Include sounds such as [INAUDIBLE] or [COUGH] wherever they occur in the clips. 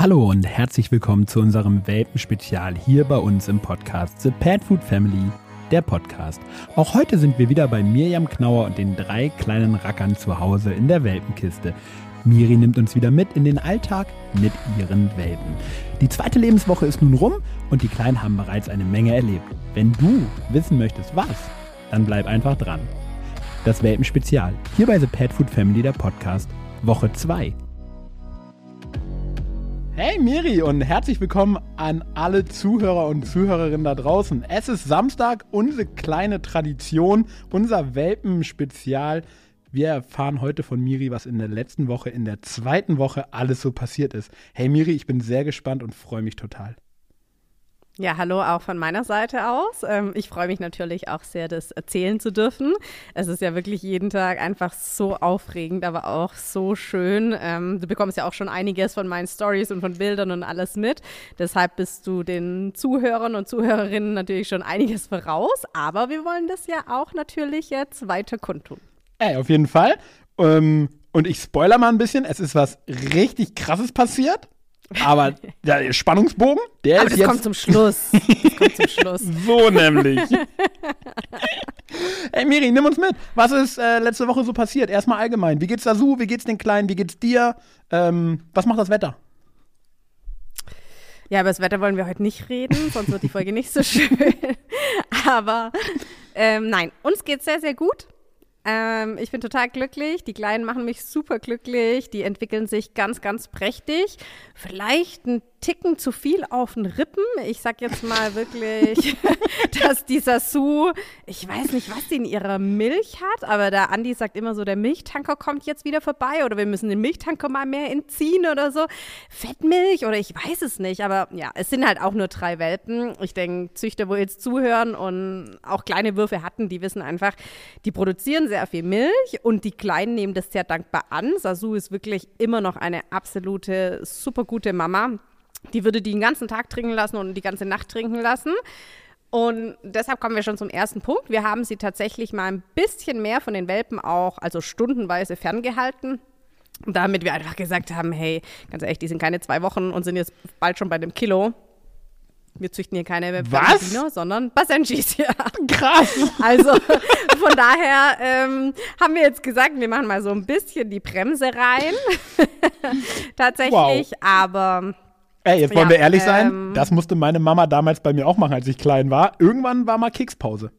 Hallo und herzlich willkommen zu unserem Welpenspezial hier bei uns im Podcast The Pet Food Family, der Podcast. Auch heute sind wir wieder bei Mirjam Knauer und den drei kleinen Rackern zu Hause in der Welpenkiste. Miri nimmt uns wieder mit in den Alltag mit ihren Welpen. Die zweite Lebenswoche ist nun rum und die Kleinen haben bereits eine Menge erlebt. Wenn du wissen möchtest, was, dann bleib einfach dran. Das Welpenspezial, hier bei The Pet Food Family, der Podcast, Woche 2. Hey Miri und herzlich willkommen an alle Zuhörer und Zuhörerinnen da draußen. Es ist Samstag, unsere kleine Tradition, unser Welpenspezial. Wir erfahren heute von Miri, was in der letzten Woche, in der zweiten Woche alles so passiert ist. Hey Miri, ich bin sehr gespannt und freue mich total. Ja, hallo auch von meiner Seite aus. Ähm, ich freue mich natürlich auch sehr, das erzählen zu dürfen. Es ist ja wirklich jeden Tag einfach so aufregend, aber auch so schön. Ähm, du bekommst ja auch schon einiges von meinen Stories und von Bildern und alles mit. Deshalb bist du den Zuhörern und Zuhörerinnen natürlich schon einiges voraus. Aber wir wollen das ja auch natürlich jetzt weiter kundtun. Ey, auf jeden Fall. Ähm, und ich spoiler mal ein bisschen. Es ist was richtig Krasses passiert. Aber der Spannungsbogen, der Aber ist das jetzt. kommt zum Schluss. [LAUGHS] Das kommt zum Schluss. so nämlich. [LAUGHS] Ey, Miri, nimm uns mit. Was ist äh, letzte Woche so passiert? Erstmal allgemein. Wie geht's Sasu? Wie geht's den Kleinen? Wie geht's dir? Ähm, was macht das Wetter? Ja, über das Wetter wollen wir heute nicht reden, sonst wird die Folge nicht so [LAUGHS] schön. Aber ähm, nein, uns geht's sehr, sehr gut. Ähm, ich bin total glücklich. Die Kleinen machen mich super glücklich. Die entwickeln sich ganz, ganz prächtig. Vielleicht ein Ticken zu viel auf den Rippen. Ich sag jetzt mal wirklich, [LAUGHS] dass dieser Sue, ich weiß nicht, was sie in ihrer Milch hat, aber der Andi sagt immer so, der Milchtanker kommt jetzt wieder vorbei oder wir müssen den Milchtanker mal mehr entziehen oder so. Fettmilch oder ich weiß es nicht, aber ja, es sind halt auch nur drei Welpen. Ich denke, Züchter, wo jetzt zuhören und auch kleine Würfe hatten, die wissen einfach, die produzieren sehr viel Milch und die Kleinen nehmen das sehr dankbar an. Sasu ist wirklich immer noch eine absolute super gute Mama. Die würde die den ganzen Tag trinken lassen und die ganze Nacht trinken lassen. Und deshalb kommen wir schon zum ersten Punkt. Wir haben sie tatsächlich mal ein bisschen mehr von den Welpen auch, also stundenweise ferngehalten. Damit wir einfach gesagt haben, hey, ganz ehrlich, die sind keine zwei Wochen und sind jetzt bald schon bei dem Kilo. Wir züchten hier keine? Bernardiner, sondern Basenjis hier. Krass. Also von daher ähm, haben wir jetzt gesagt, wir machen mal so ein bisschen die Bremse rein. [LAUGHS] Tatsächlich, aber Ey, jetzt wollen Ja, wir ehrlich sein. ähm, Das musste meine Mama damals bei mir auch machen, als ich klein war. Irgendwann war mal Kekspause.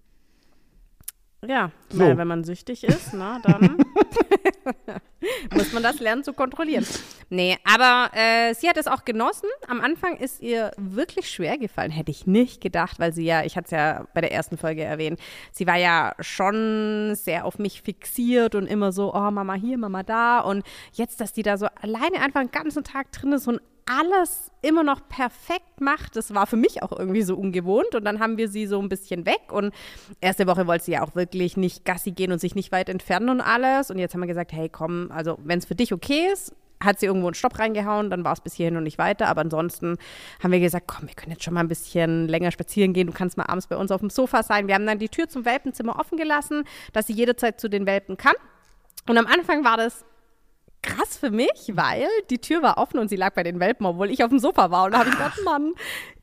ja, So. weil wenn man süchtig ist, na, dann [LAUGHS] muss man das lernen zu kontrollieren. Nee, aber äh, sie hat es auch genossen. Am Anfang ist ihr wirklich schwer gefallen, hätte ich nicht gedacht, weil sie ja, ich hatte es ja bei der ersten Folge erwähnt, sie war ja schon sehr auf mich fixiert und immer so, oh, Mama hier, Mama da. Und jetzt, dass die da so alleine einfach den ganzen Tag drin ist und alles immer noch perfekt macht, das war für mich auch irgendwie so ungewohnt. Und dann haben wir sie so ein bisschen weg. Und erste Woche wollte sie ja auch wirklich nicht Gassi gehen und sich nicht weit entfernen und alles. Und jetzt haben wir gesagt, hey, komm, also wenn es für dich okay ist, hat sie irgendwo einen Stopp reingehauen, dann war es bis hierhin und nicht weiter. Aber ansonsten haben wir gesagt, komm, wir können jetzt schon mal ein bisschen länger spazieren gehen. Du kannst mal abends bei uns auf dem Sofa sein. Wir haben dann die Tür zum Welpenzimmer offen gelassen, dass sie jederzeit zu den Welpen kann. Und am Anfang war das krass für mich, weil die Tür war offen und sie lag bei den Welpen, obwohl ich auf dem Sofa war. Und da habe ich gedacht, Mann,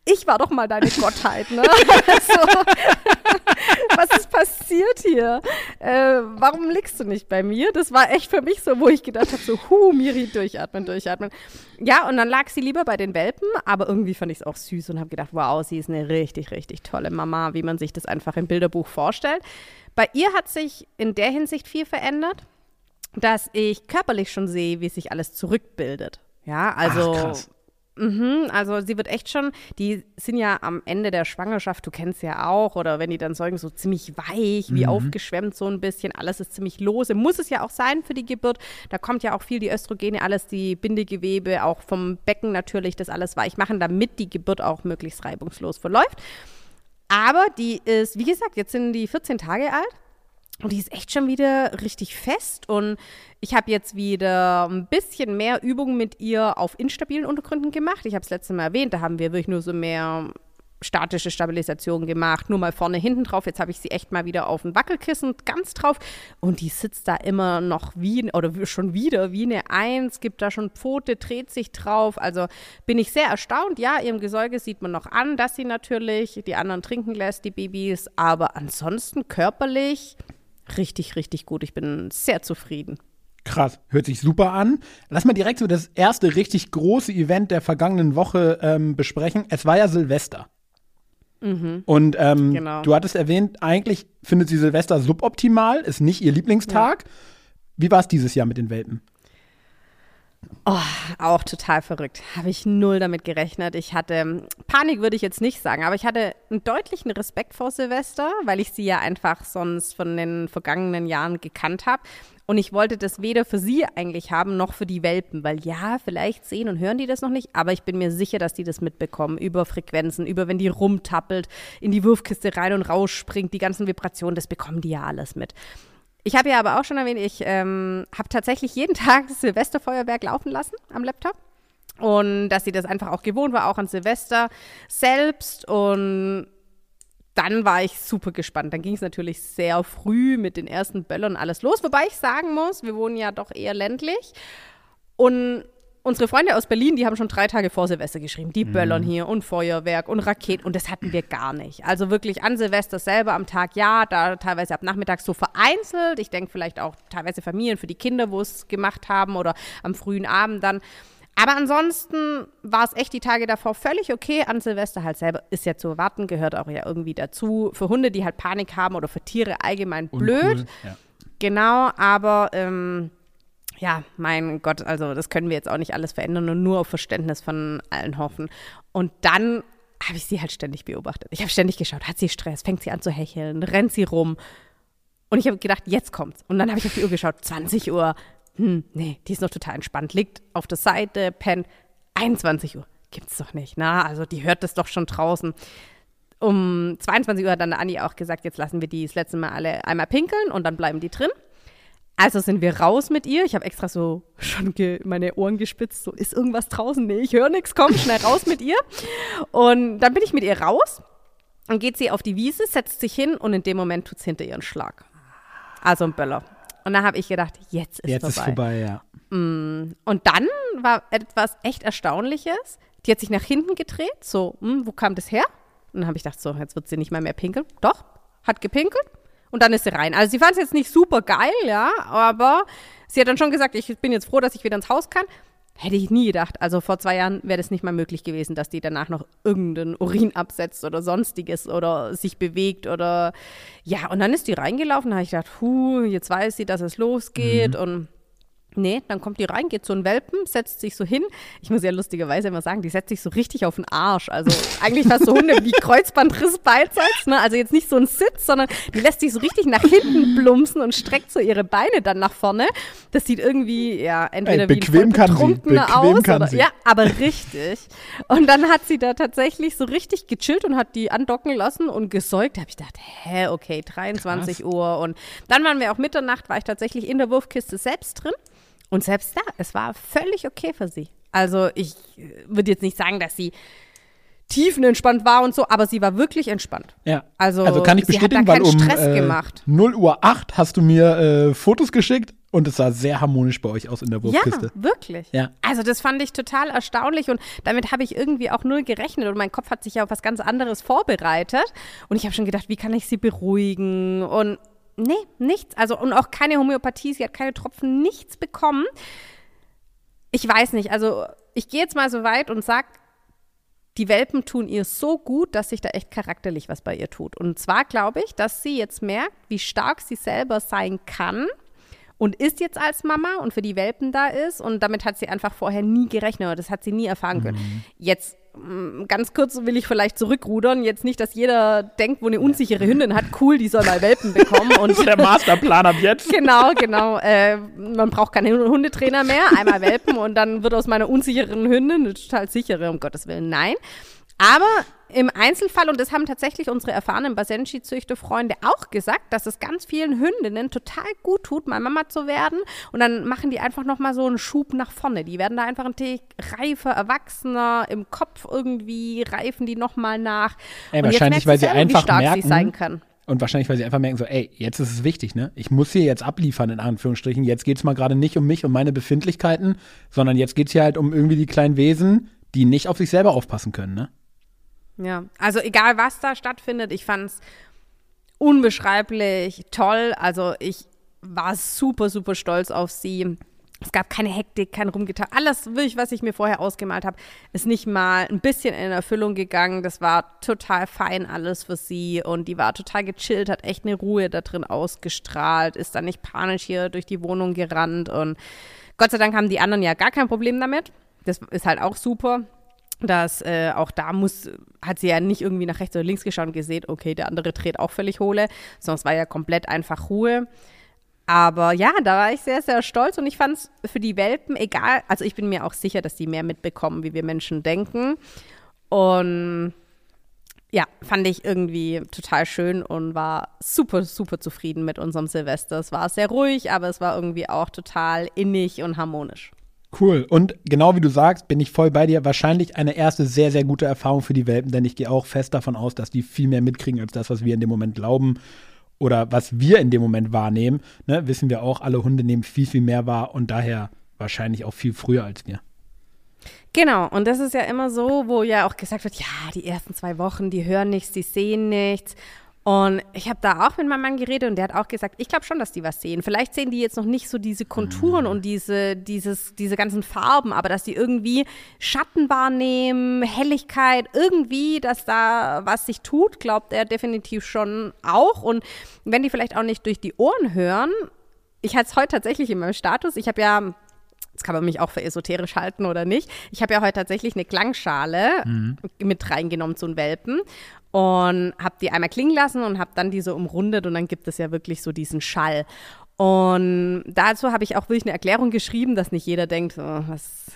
ich war doch mal deine Gottheit, ne? [LAUGHS] so, was ist passiert hier? Äh, warum liegst du nicht bei mir? Das war echt für mich so, wo ich gedacht habe, so, hu, Miri, durchatmen, durchatmen. Ja, und dann lag sie lieber bei den Welpen, aber irgendwie fand ich es auch süß und habe gedacht, wow, sie ist eine richtig, richtig tolle Mama, wie man sich das einfach im Bilderbuch vorstellt. Bei ihr hat sich in der Hinsicht viel verändert dass ich körperlich schon sehe, wie sich alles zurückbildet. Ja, also. Ach, krass. Mhm, also sie wird echt schon, die sind ja am Ende der Schwangerschaft, du kennst ja auch, oder wenn die dann säugen, so ziemlich weich, wie aufgeschwemmt so ein bisschen, alles ist ziemlich lose, muss es ja auch sein für die Geburt, da kommt ja auch viel die Östrogene, alles die Bindegewebe, auch vom Becken natürlich, das alles weich machen, damit die Geburt auch möglichst reibungslos verläuft. Aber die ist, wie gesagt, jetzt sind die 14 Tage alt und die ist echt schon wieder richtig fest. Und ich habe jetzt wieder ein bisschen mehr Übungen mit ihr auf instabilen Untergründen gemacht. Ich habe es letztes Mal erwähnt, da haben wir wirklich nur so mehr statische Stabilisation gemacht, nur mal vorne, hinten drauf. Jetzt habe ich sie echt mal wieder auf dem Wackelkissen ganz drauf und die sitzt da immer noch wie, oder schon wieder wie eine Eins, gibt da schon Pfote, dreht sich drauf. Also bin ich sehr erstaunt. Ja, ihrem Gesäuge sieht man noch an, dass sie natürlich die anderen trinken lässt, die Babys, aber ansonsten körperlich richtig, richtig gut. Ich bin sehr zufrieden. Krass, hört sich super an. Lass mal direkt so das erste richtig große Event der vergangenen Woche ähm, besprechen. Es war ja Silvester. Mhm. Und ähm, genau. du hattest erwähnt, eigentlich findet sie Silvester suboptimal, ist nicht ihr Lieblingstag. Ja. Wie war es dieses Jahr mit den Welpen? Oh, auch total verrückt. Habe ich null damit gerechnet. Ich hatte, Panik würde ich jetzt nicht sagen, aber ich hatte einen deutlichen Respekt vor Silvester, weil ich sie ja einfach sonst von den vergangenen Jahren gekannt habe. Und ich wollte das weder für sie eigentlich haben, noch für die Welpen, weil ja, vielleicht sehen und hören die das noch nicht, aber ich bin mir sicher, dass die das mitbekommen, über Frequenzen, über wenn die rumtappelt, in die Wurfkiste rein und rausspringt, die ganzen Vibrationen, das bekommen die ja alles mit. Ich habe ja aber auch schon erwähnt, ich ähm, habe tatsächlich jeden [LAUGHS] Tag das Silvesterfeuerwerk laufen lassen am Laptop. Und dass sie das einfach auch gewohnt war, auch an Silvester selbst. Und dann war ich super gespannt. Dann ging es natürlich sehr früh mit den ersten Böllern alles los. Wobei ich sagen muss, wir wohnen ja doch eher ländlich. Und unsere Freunde aus Berlin, die haben schon drei Tage vor Silvester geschrieben. Die mhm. böllern hier und Feuerwerk und Raketen. Und das hatten wir gar nicht. Also wirklich an Silvester selber am Tag, ja, da teilweise ab Nachmittag so vereinzelt. Ich denke vielleicht auch teilweise Familien für die Kinder, wo es gemacht haben oder am frühen Abend dann. Aber ansonsten war es echt die Tage davor völlig okay. An Silvester halt selber ist ja zu erwarten, gehört auch ja irgendwie dazu. Für Hunde, die halt Panik haben oder für Tiere allgemein blöd. Uncool, ja. Genau, aber ähm, ja, mein Gott, also das können wir jetzt auch nicht alles verändern und nur auf Verständnis von allen hoffen. Und dann habe ich sie halt ständig beobachtet. Ich habe ständig geschaut, hat sie Stress, fängt sie an zu hecheln, rennt sie rum. Und ich habe gedacht, jetzt kommt's. Und dann habe ich auf die Uhr geschaut, 20 Uhr, hm, nee, die ist noch total entspannt, liegt auf der Seite, pennt, 21 Uhr, gibt's doch nicht, na, also die hört das doch schon draußen. Um 22 Uhr hat dann Anni auch gesagt, jetzt lassen wir die das letzte Mal alle einmal pinkeln und dann bleiben die drin. Also sind wir raus mit ihr. Ich habe extra so schon meine Ohren gespitzt, so ist irgendwas draußen? Nee, ich höre nichts, komm schnell raus mit ihr. Und dann bin ich mit ihr raus und geht sie auf die Wiese, setzt sich hin und in dem Moment tut es hinter ihren Schlag. Also ein Böller. Und da habe ich gedacht, jetzt ist jetzt vorbei. Jetzt ist vorbei, ja. Mm. Und dann war etwas echt Erstaunliches. Die hat sich nach hinten gedreht, so, hm, wo kam das her? Und dann habe ich gedacht, so, jetzt wird sie nicht mal mehr pinkeln. Doch, hat gepinkelt und dann ist sie rein. Also sie fand es jetzt nicht super geil, ja, aber sie hat dann schon gesagt, ich bin jetzt froh, dass ich wieder ins Haus kann. Hätte ich nie gedacht. Also vor zwei Jahren wäre das nicht mal möglich gewesen, dass die danach noch irgendeinen Urin absetzt oder sonstiges oder sich bewegt oder ja, und dann ist die reingelaufen, da habe ich gedacht, huh, jetzt weiß sie, dass es losgeht mhm. und Nee, dann kommt die rein, geht so ein Welpen, setzt sich so hin. Ich muss ja lustigerweise immer sagen, die setzt sich so richtig auf den Arsch. Also eigentlich fast so Hunde wie Kreuzbandriss beidseits. Ne? Also jetzt nicht so ein Sitz, sondern die lässt sich so richtig nach hinten plumpsen und streckt so ihre Beine dann nach vorne. Das sieht irgendwie, ja, entweder Ey, bequem wie ein kann sie. aus. Kann oder, sie. Ja, aber richtig. Und dann hat sie da tatsächlich so richtig gechillt und hat die andocken lassen und gesäugt. Da habe ich gedacht, hä, okay, 23 Krass. Uhr. Und dann waren wir auch Mitternacht, war ich tatsächlich in der Wurfkiste selbst drin. Und selbst da, es war völlig okay für sie. Also ich würde jetzt nicht sagen, dass sie tiefenentspannt war und so, aber sie war wirklich entspannt. Ja. Also, also kann ich bestätigen, weil um äh, 0 Uhr 8 hast du mir äh, Fotos geschickt und es sah sehr harmonisch bei euch aus in der Wurfkiste. Ja, wirklich. Ja. Also das fand ich total erstaunlich und damit habe ich irgendwie auch null gerechnet und mein Kopf hat sich ja auf was ganz anderes vorbereitet und ich habe schon gedacht, wie kann ich sie beruhigen und Nee, nichts. Also und auch keine Homöopathie, sie hat keine Tropfen, nichts bekommen. Ich weiß nicht, also ich gehe jetzt mal so weit und sage, die Welpen tun ihr so gut, dass sich da echt charakterlich was bei ihr tut. Und zwar glaube ich, dass sie jetzt merkt, wie stark sie selber sein kann und ist jetzt als Mama und für die Welpen da ist. Und damit hat sie einfach vorher nie gerechnet oder das hat sie nie erfahren können. Mhm. Jetzt ganz kurz will ich vielleicht zurückrudern. Jetzt nicht, dass jeder denkt, wo eine unsichere Hündin hat, cool, die soll mal Welpen bekommen. [LAUGHS] Und der Masterplan ab jetzt. genau, genau. Äh, man braucht keinen Hundetrainer mehr. Einmal Welpen und dann wird aus meiner unsicheren Hündin eine total sichere, um Gottes Willen. Nein. Aber im Einzelfall, und das haben tatsächlich unsere erfahrenen Basenji-Züchterfreunde auch gesagt, dass es ganz vielen Hündinnen total gut tut, mal Mama zu werden. Und dann machen die einfach nochmal so einen Schub nach vorne. Die werden da einfach ein Tick reifer, erwachsener, im Kopf irgendwie reifen die nochmal nach. Ey, wahrscheinlich, weil sie selber, einfach wie stark merken, sie sein kann. Und wahrscheinlich, weil sie einfach merken, so, ey, jetzt ist es wichtig, ne? Ich muss hier jetzt abliefern, in Anführungsstrichen. Jetzt geht es mal gerade nicht um mich und meine Befindlichkeiten, sondern jetzt geht es hier halt um irgendwie die kleinen Wesen, die nicht auf sich selber aufpassen können, ne? Ja, also egal was da stattfindet, ich fand es unbeschreiblich toll. Also ich war super, super stolz auf sie. Es gab keine Hektik, kein Rumgetan. Alles was ich mir vorher ausgemalt habe, ist nicht mal ein bisschen in Erfüllung gegangen. Das war total fein alles für sie und die war total gechillt, hat echt eine Ruhe da drin ausgestrahlt, ist dann nicht panisch hier durch die Wohnung gerannt und Gott sei Dank haben die anderen ja gar kein Problem damit. Das ist halt auch super dass äh, auch da muss, hat sie ja nicht irgendwie nach rechts oder links geschaut und gesehen, okay, der andere dreht auch völlig hohle, sondern es war ja komplett einfach Ruhe. Aber ja, da war ich sehr, sehr stolz und ich fand es für die Welpen egal. Also ich bin mir auch sicher, dass die mehr mitbekommen, wie wir Menschen denken. Und ja, fand ich irgendwie total schön und war super, super zufrieden mit unserem Silvester. Es war sehr ruhig, aber es war irgendwie auch total innig und harmonisch. Cool. Und genau wie du sagst, bin ich voll bei dir. Wahrscheinlich eine erste sehr, sehr gute Erfahrung für die Welpen, denn ich gehe auch fest davon aus, dass die viel mehr mitkriegen als das, was wir in dem Moment glauben oder was wir in dem Moment wahrnehmen. Ne, wissen wir auch, alle Hunde nehmen viel, viel mehr wahr und daher wahrscheinlich auch viel früher als wir. Genau, und das ist ja immer so, wo ja auch gesagt wird, ja, die ersten zwei Wochen, die hören nichts, die sehen nichts. Und ich habe da auch mit meinem Mann geredet und der hat auch gesagt, ich glaube schon, dass die was sehen. Vielleicht sehen die jetzt noch nicht so diese Konturen mhm. und diese, dieses, diese ganzen Farben, aber dass die irgendwie Schatten wahrnehmen, Helligkeit, irgendwie, dass da was sich tut, glaubt er definitiv schon auch. Und wenn die vielleicht auch nicht durch die Ohren hören, ich hatte es heute tatsächlich in meinem Status, ich habe ja Jetzt kann man mich auch für esoterisch halten oder nicht. Ich habe ja heute tatsächlich eine Klangschale mhm. mit reingenommen zu den Welpen und habe die einmal klingen lassen und habe dann diese umrundet und dann gibt es ja wirklich so diesen Schall. Und dazu habe ich auch wirklich eine Erklärung geschrieben, dass nicht jeder denkt, oh, was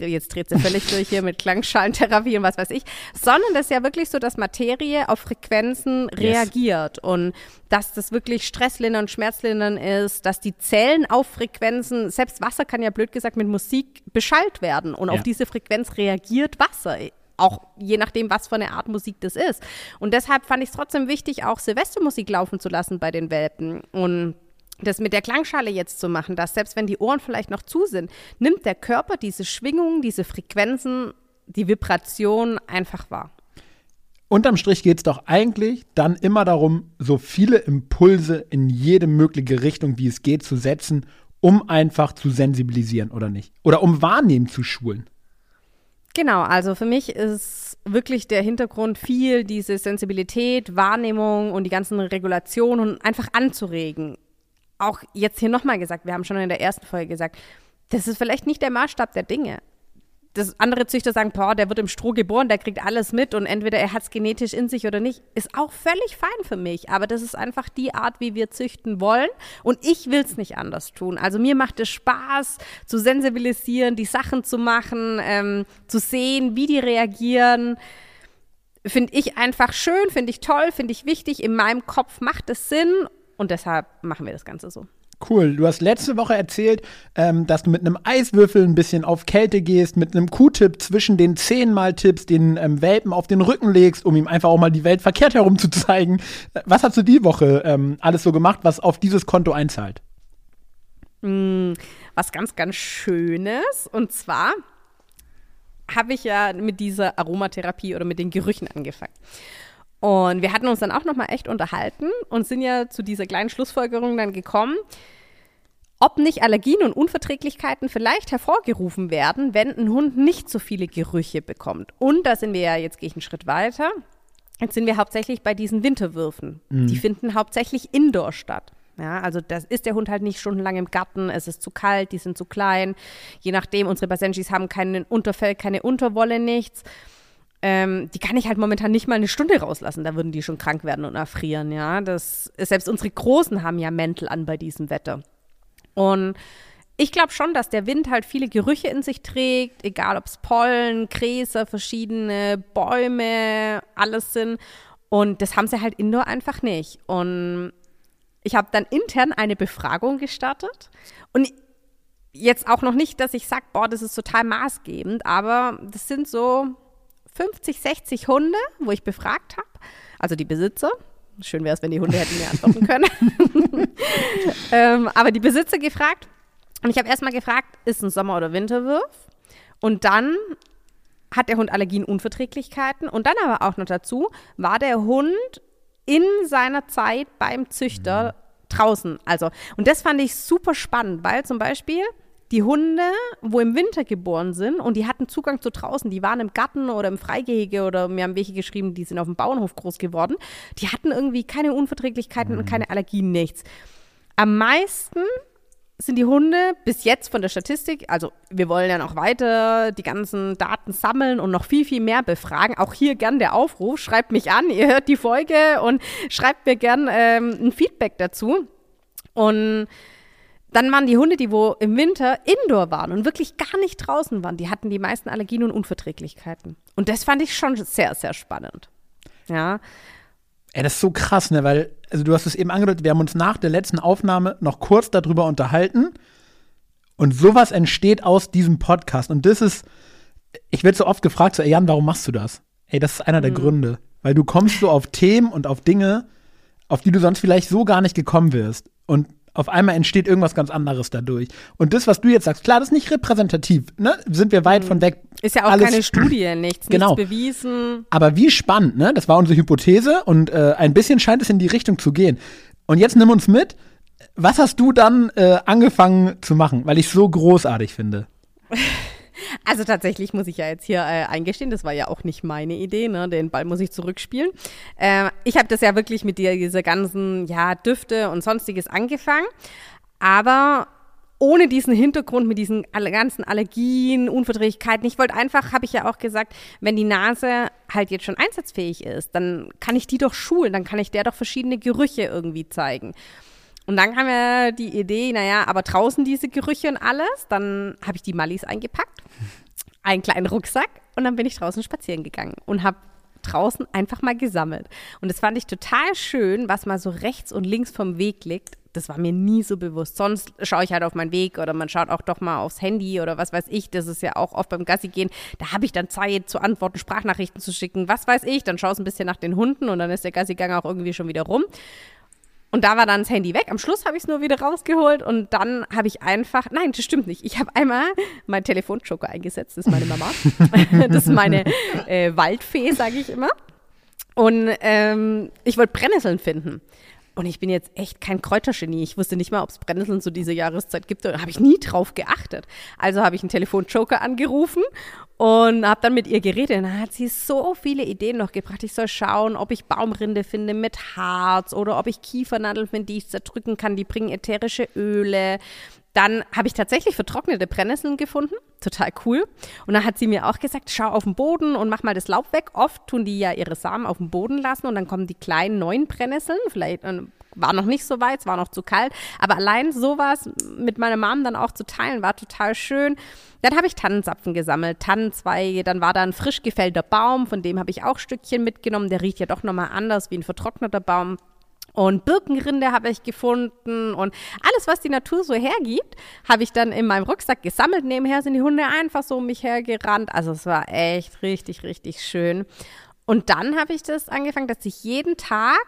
jetzt dreht sie völlig durch hier mit Klangschalentherapie und was weiß ich, sondern das ist ja wirklich so, dass Materie auf Frequenzen yes. reagiert und dass das wirklich stresslindernd, schmerzlindernd ist, dass die Zellen auf Frequenzen, selbst Wasser kann ja blöd gesagt mit Musik beschallt werden und ja. auf diese Frequenz reagiert Wasser auch je nachdem, was für eine Art Musik das ist. Und deshalb fand ich es trotzdem wichtig, auch Silvestermusik laufen zu lassen bei den Welpen. Und das mit der Klangschale jetzt zu machen, dass selbst wenn die Ohren vielleicht noch zu sind, nimmt der Körper diese Schwingungen, diese Frequenzen, die Vibration einfach wahr. Unterm Strich geht es doch eigentlich dann immer darum, so viele Impulse in jede mögliche Richtung, wie es geht, zu setzen, um einfach zu sensibilisieren oder nicht. Oder um Wahrnehmen zu schulen. Genau, also für mich ist wirklich der Hintergrund viel diese Sensibilität, Wahrnehmung und die ganzen Regulationen einfach anzuregen. Auch jetzt hier nochmal gesagt, wir haben schon in der ersten Folge gesagt, das ist vielleicht nicht der Maßstab der Dinge das andere Züchter sagen, boah, der wird im Stroh geboren, der kriegt alles mit und entweder er hat es genetisch in sich oder nicht, ist auch völlig fein für mich. Aber das ist einfach die Art, wie wir züchten wollen und ich will es nicht anders tun. Also mir macht es Spaß, zu sensibilisieren, die Sachen zu machen, ähm, zu sehen, wie die reagieren. Finde ich einfach schön, finde ich toll, finde ich wichtig. In meinem Kopf macht es Sinn und deshalb machen wir das Ganze so. Cool. Du hast letzte Woche erzählt, ähm, dass du mit einem Eiswürfel ein bisschen auf Kälte gehst, mit einem Q-Tip zwischen den zehnmal Tipps den ähm, Welpen auf den Rücken legst, um ihm einfach auch mal die Welt verkehrt herum zu zeigen. Was hast du die Woche ähm, alles so gemacht, was auf dieses Konto einzahlt? Mm, was ganz, ganz Schönes. Und zwar habe ich ja mit dieser Aromatherapie oder mit den Gerüchen angefangen. Und wir hatten uns dann auch nochmal echt unterhalten und sind ja zu dieser kleinen Schlussfolgerung dann gekommen, ob nicht Allergien und Unverträglichkeiten vielleicht hervorgerufen werden, wenn ein Hund nicht so viele Gerüche bekommt. Und da sind wir ja, jetzt gehe ich einen Schritt weiter, jetzt sind wir hauptsächlich bei diesen Winterwürfen. Mhm. Die finden hauptsächlich indoor statt. Ja, also das ist der Hund halt nicht stundenlang im Garten, es ist zu kalt, die sind zu klein. Je nachdem, unsere Basenjis haben keinen Unterfell, keine Unterwolle, nichts ähm, die kann ich halt momentan nicht mal eine Stunde rauslassen. Da würden die schon krank werden und erfrieren, ja. Das, selbst unsere Großen haben ja Mäntel an bei diesem Wetter. Und ich glaube schon, dass der Wind halt viele Gerüche in sich trägt, egal ob es Pollen, Gräser, verschiedene Bäume, alles sind. Und das haben sie halt indoor einfach nicht. Und ich habe dann intern eine Befragung gestartet. Und jetzt auch noch nicht, dass ich sage, boah, das ist total maßgebend, aber das sind so 50, 60 Hunde, wo ich befragt habe, also die Besitzer. Schön wäre es, wenn die Hunde hätten mir antworten können. [LAUGHS] ähm, aber die Besitzer gefragt. Und ich habe erstmal gefragt, ist ein Sommer- oder Winterwurf? Und dann hat der Hund Allergienunverträglichkeiten. Und dann aber auch noch dazu, war der Hund in seiner Zeit beim Züchter mhm. draußen. Also, und das fand ich super spannend, weil zum Beispiel die Hunde, wo im Winter geboren sind und die hatten Zugang zu draußen, die waren im Garten oder im Freigehege oder mir haben welche geschrieben, die sind auf dem Bauernhof groß geworden, die hatten irgendwie keine Unverträglichkeiten mhm. und keine Allergien, nichts. Am meisten sind die Hunde bis jetzt von der Statistik, also wir wollen ja noch weiter die ganzen Daten sammeln und noch viel, viel mehr befragen. Auch hier gern der Aufruf, schreibt mich an, ihr hört die Folge und schreibt mir gern ähm, ein Feedback dazu. Und dann waren die Hunde, die wo im Winter indoor waren und wirklich gar nicht draußen waren, die hatten die meisten Allergien und Unverträglichkeiten. Und das fand ich schon sehr, sehr spannend. Ja. Ey, das ist so krass, ne? Weil, also du hast es eben angedeutet, wir haben uns nach der letzten Aufnahme noch kurz darüber unterhalten. Und sowas entsteht aus diesem Podcast. Und das ist, ich werde so oft gefragt, so, ey Jan, warum machst du das? Ey, das ist einer der mhm. Gründe. Weil du kommst so auf Themen und auf Dinge, auf die du sonst vielleicht so gar nicht gekommen wirst. Und auf einmal entsteht irgendwas ganz anderes dadurch. Und das, was du jetzt sagst, klar, das ist nicht repräsentativ, ne? Sind wir weit mhm. von weg. Ist ja auch Alles, keine Studie, [CLEARS THROAT] nichts, genau. nichts bewiesen. Aber wie spannend, ne? Das war unsere Hypothese und äh, ein bisschen scheint es in die Richtung zu gehen. Und jetzt nimm uns mit. Was hast du dann äh, angefangen zu machen? Weil ich es so großartig finde. [LAUGHS] Also tatsächlich muss ich ja jetzt hier äh, eingestehen, das war ja auch nicht meine Idee, ne? den Ball muss ich zurückspielen. Äh, ich habe das ja wirklich mit dir, diese ganzen ja, Düfte und sonstiges angefangen, aber ohne diesen Hintergrund mit diesen ganzen Allergien, Unverträglichkeiten. Ich wollte einfach, habe ich ja auch gesagt, wenn die Nase halt jetzt schon einsatzfähig ist, dann kann ich die doch schulen, dann kann ich der doch verschiedene Gerüche irgendwie zeigen. Und dann kam ja die Idee, naja, aber draußen diese Gerüche und alles. Dann habe ich die Mallis eingepackt, einen kleinen Rucksack und dann bin ich draußen spazieren gegangen und habe draußen einfach mal gesammelt. Und das fand ich total schön, was mal so rechts und links vom Weg liegt. Das war mir nie so bewusst. Sonst schaue ich halt auf meinen Weg oder man schaut auch doch mal aufs Handy oder was weiß ich. Das ist ja auch oft beim Gassi gehen. Da habe ich dann Zeit zu antworten, Sprachnachrichten zu schicken, was weiß ich. Dann schaust du ein bisschen nach den Hunden und dann ist der Gassi-Gang auch irgendwie schon wieder rum. Und da war dann das Handy weg. Am Schluss habe ich es nur wieder rausgeholt und dann habe ich einfach, nein, das stimmt nicht. Ich habe einmal meinen Telefonjoker eingesetzt. Das ist meine Mama. [LAUGHS] das ist meine äh, Waldfee, sage ich immer. Und ähm, ich wollte Brennnesseln finden. Und ich bin jetzt echt kein Kräutergenie. Ich wusste nicht mal, ob es Brennnesseln zu dieser Jahreszeit gibt. Da habe ich nie drauf geachtet. Also habe ich einen Telefonjoker angerufen und habe dann mit ihr geredet. Und dann hat sie so viele Ideen noch gebracht. Ich soll schauen, ob ich Baumrinde finde mit Harz oder ob ich Kiefernadeln finde, die ich zerdrücken kann. Die bringen ätherische Öle. Dann habe ich tatsächlich vertrocknete Brennnesseln gefunden. Total cool. Und dann hat sie mir auch gesagt, schau auf den Boden und mach mal das Laub weg. Oft tun die ja ihre Samen auf dem Boden lassen und dann kommen die kleinen neuen Brennnesseln. Vielleicht äh, war noch nicht so weit, es war noch zu kalt. Aber allein sowas mit meiner Mom dann auch zu teilen, war total schön. Dann habe ich Tannenzapfen gesammelt, Tannenzweige. Dann war da ein frisch gefällter Baum, von dem habe ich auch Stückchen mitgenommen. Der riecht ja doch nochmal anders wie ein vertrockneter Baum. Und Birkenrinde habe ich gefunden und alles, was die Natur so hergibt, habe ich dann in meinem Rucksack gesammelt. Nebenher sind die Hunde einfach so um mich hergerannt. Also es war echt richtig, richtig schön. Und dann habe ich das angefangen, dass ich jeden Tag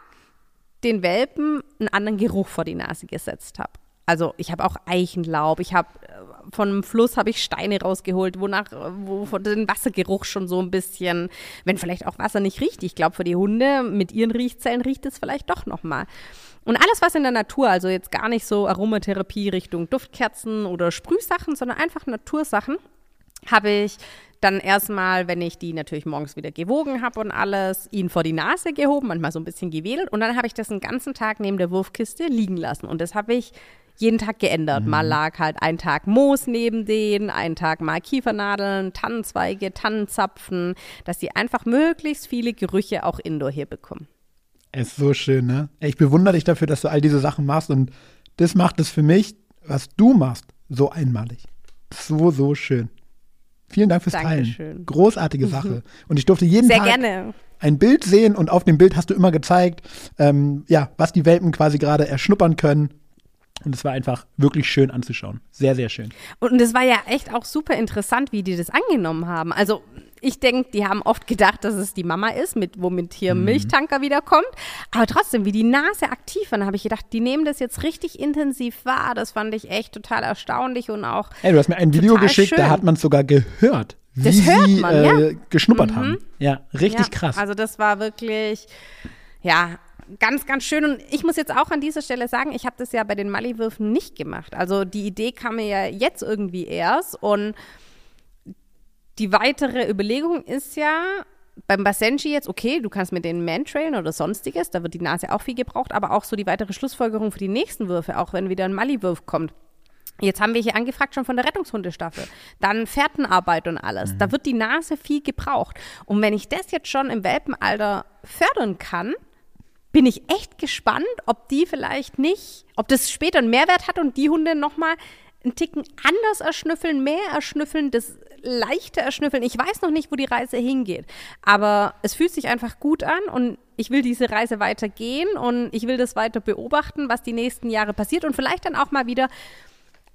den Welpen einen anderen Geruch vor die Nase gesetzt habe. Also ich habe auch Eichenlaub, ich habe äh, von einem Fluss habe ich Steine rausgeholt, wonach, wo von den Wassergeruch schon so ein bisschen, wenn vielleicht auch Wasser nicht riecht. Ich glaube, für die Hunde mit ihren Riechzellen riecht es vielleicht doch nochmal. Und alles, was in der Natur, also jetzt gar nicht so Aromatherapie Richtung Duftkerzen oder Sprühsachen, sondern einfach Natursachen, habe ich dann erstmal, wenn ich die natürlich morgens wieder gewogen habe und alles, ihn vor die Nase gehoben, manchmal so ein bisschen gewedelt. Und dann habe ich das den ganzen Tag neben der Wurfkiste liegen lassen. Und das habe ich jeden Tag geändert. Mhm. Mal lag halt ein Tag Moos neben denen, ein Tag mal Kiefernadeln, Tannenzweige, Tannenzapfen, dass sie einfach möglichst viele Gerüche auch indoor hier bekommen. Es ist so schön, ne? Ich bewundere dich dafür, dass du all diese Sachen machst und das macht es für mich, was du machst, so einmalig. So, so schön. Vielen Dank fürs Dankeschön. Teilen. Großartige Sache. Und ich durfte jeden Sehr Tag gerne. ein Bild sehen und auf dem Bild hast du immer gezeigt, ähm, ja, was die Welpen quasi gerade erschnuppern können. Und es war einfach wirklich schön anzuschauen. Sehr, sehr schön. Und es war ja echt auch super interessant, wie die das angenommen haben. Also ich denke, die haben oft gedacht, dass es die Mama ist, mit, womit hier Mhm. Milchtanker wiederkommt. Aber trotzdem, wie die Nase aktiv war, habe ich gedacht, die nehmen das jetzt richtig intensiv wahr. Das fand ich echt total erstaunlich und auch Ey, du hast mir ein Video geschickt, da schön. hat man es sogar gehört, wie Das hört sie man, äh, geschnuppert haben. Ja, richtig Ja, krass. Also das war wirklich, ja, ganz, ganz schön. Und ich muss jetzt auch an dieser Stelle sagen, ich habe das ja bei den Mali-Würfen nicht gemacht. Also die Idee kam mir ja jetzt irgendwie erst. Und die weitere Überlegung ist ja, beim Basenji jetzt, okay, du kannst mit denen Mantrailen oder sonstiges, da wird die Nase auch viel gebraucht, aber auch so die weitere Schlussfolgerung für die nächsten Würfe, auch wenn wieder ein Mali-Wurf kommt. Jetzt haben wir hier angefragt schon von der Rettungshundestaffel. Dann Fährtenarbeit und alles. Da wird die Nase viel gebraucht. Und wenn ich das jetzt schon im Welpenalter fördern kann, bin ich echt gespannt, ob die vielleicht nicht, ob das später einen Mehrwert hat und die Hunde nochmal einen Ticken anders erschnüffeln, mehr erschnüffeln, das leichte erschnüffeln. Ich weiß noch nicht, wo die Reise hingeht, aber es fühlt sich einfach gut an und ich will diese Reise weitergehen und ich will das weiter beobachten, was die nächsten Jahre passiert und vielleicht dann auch mal wieder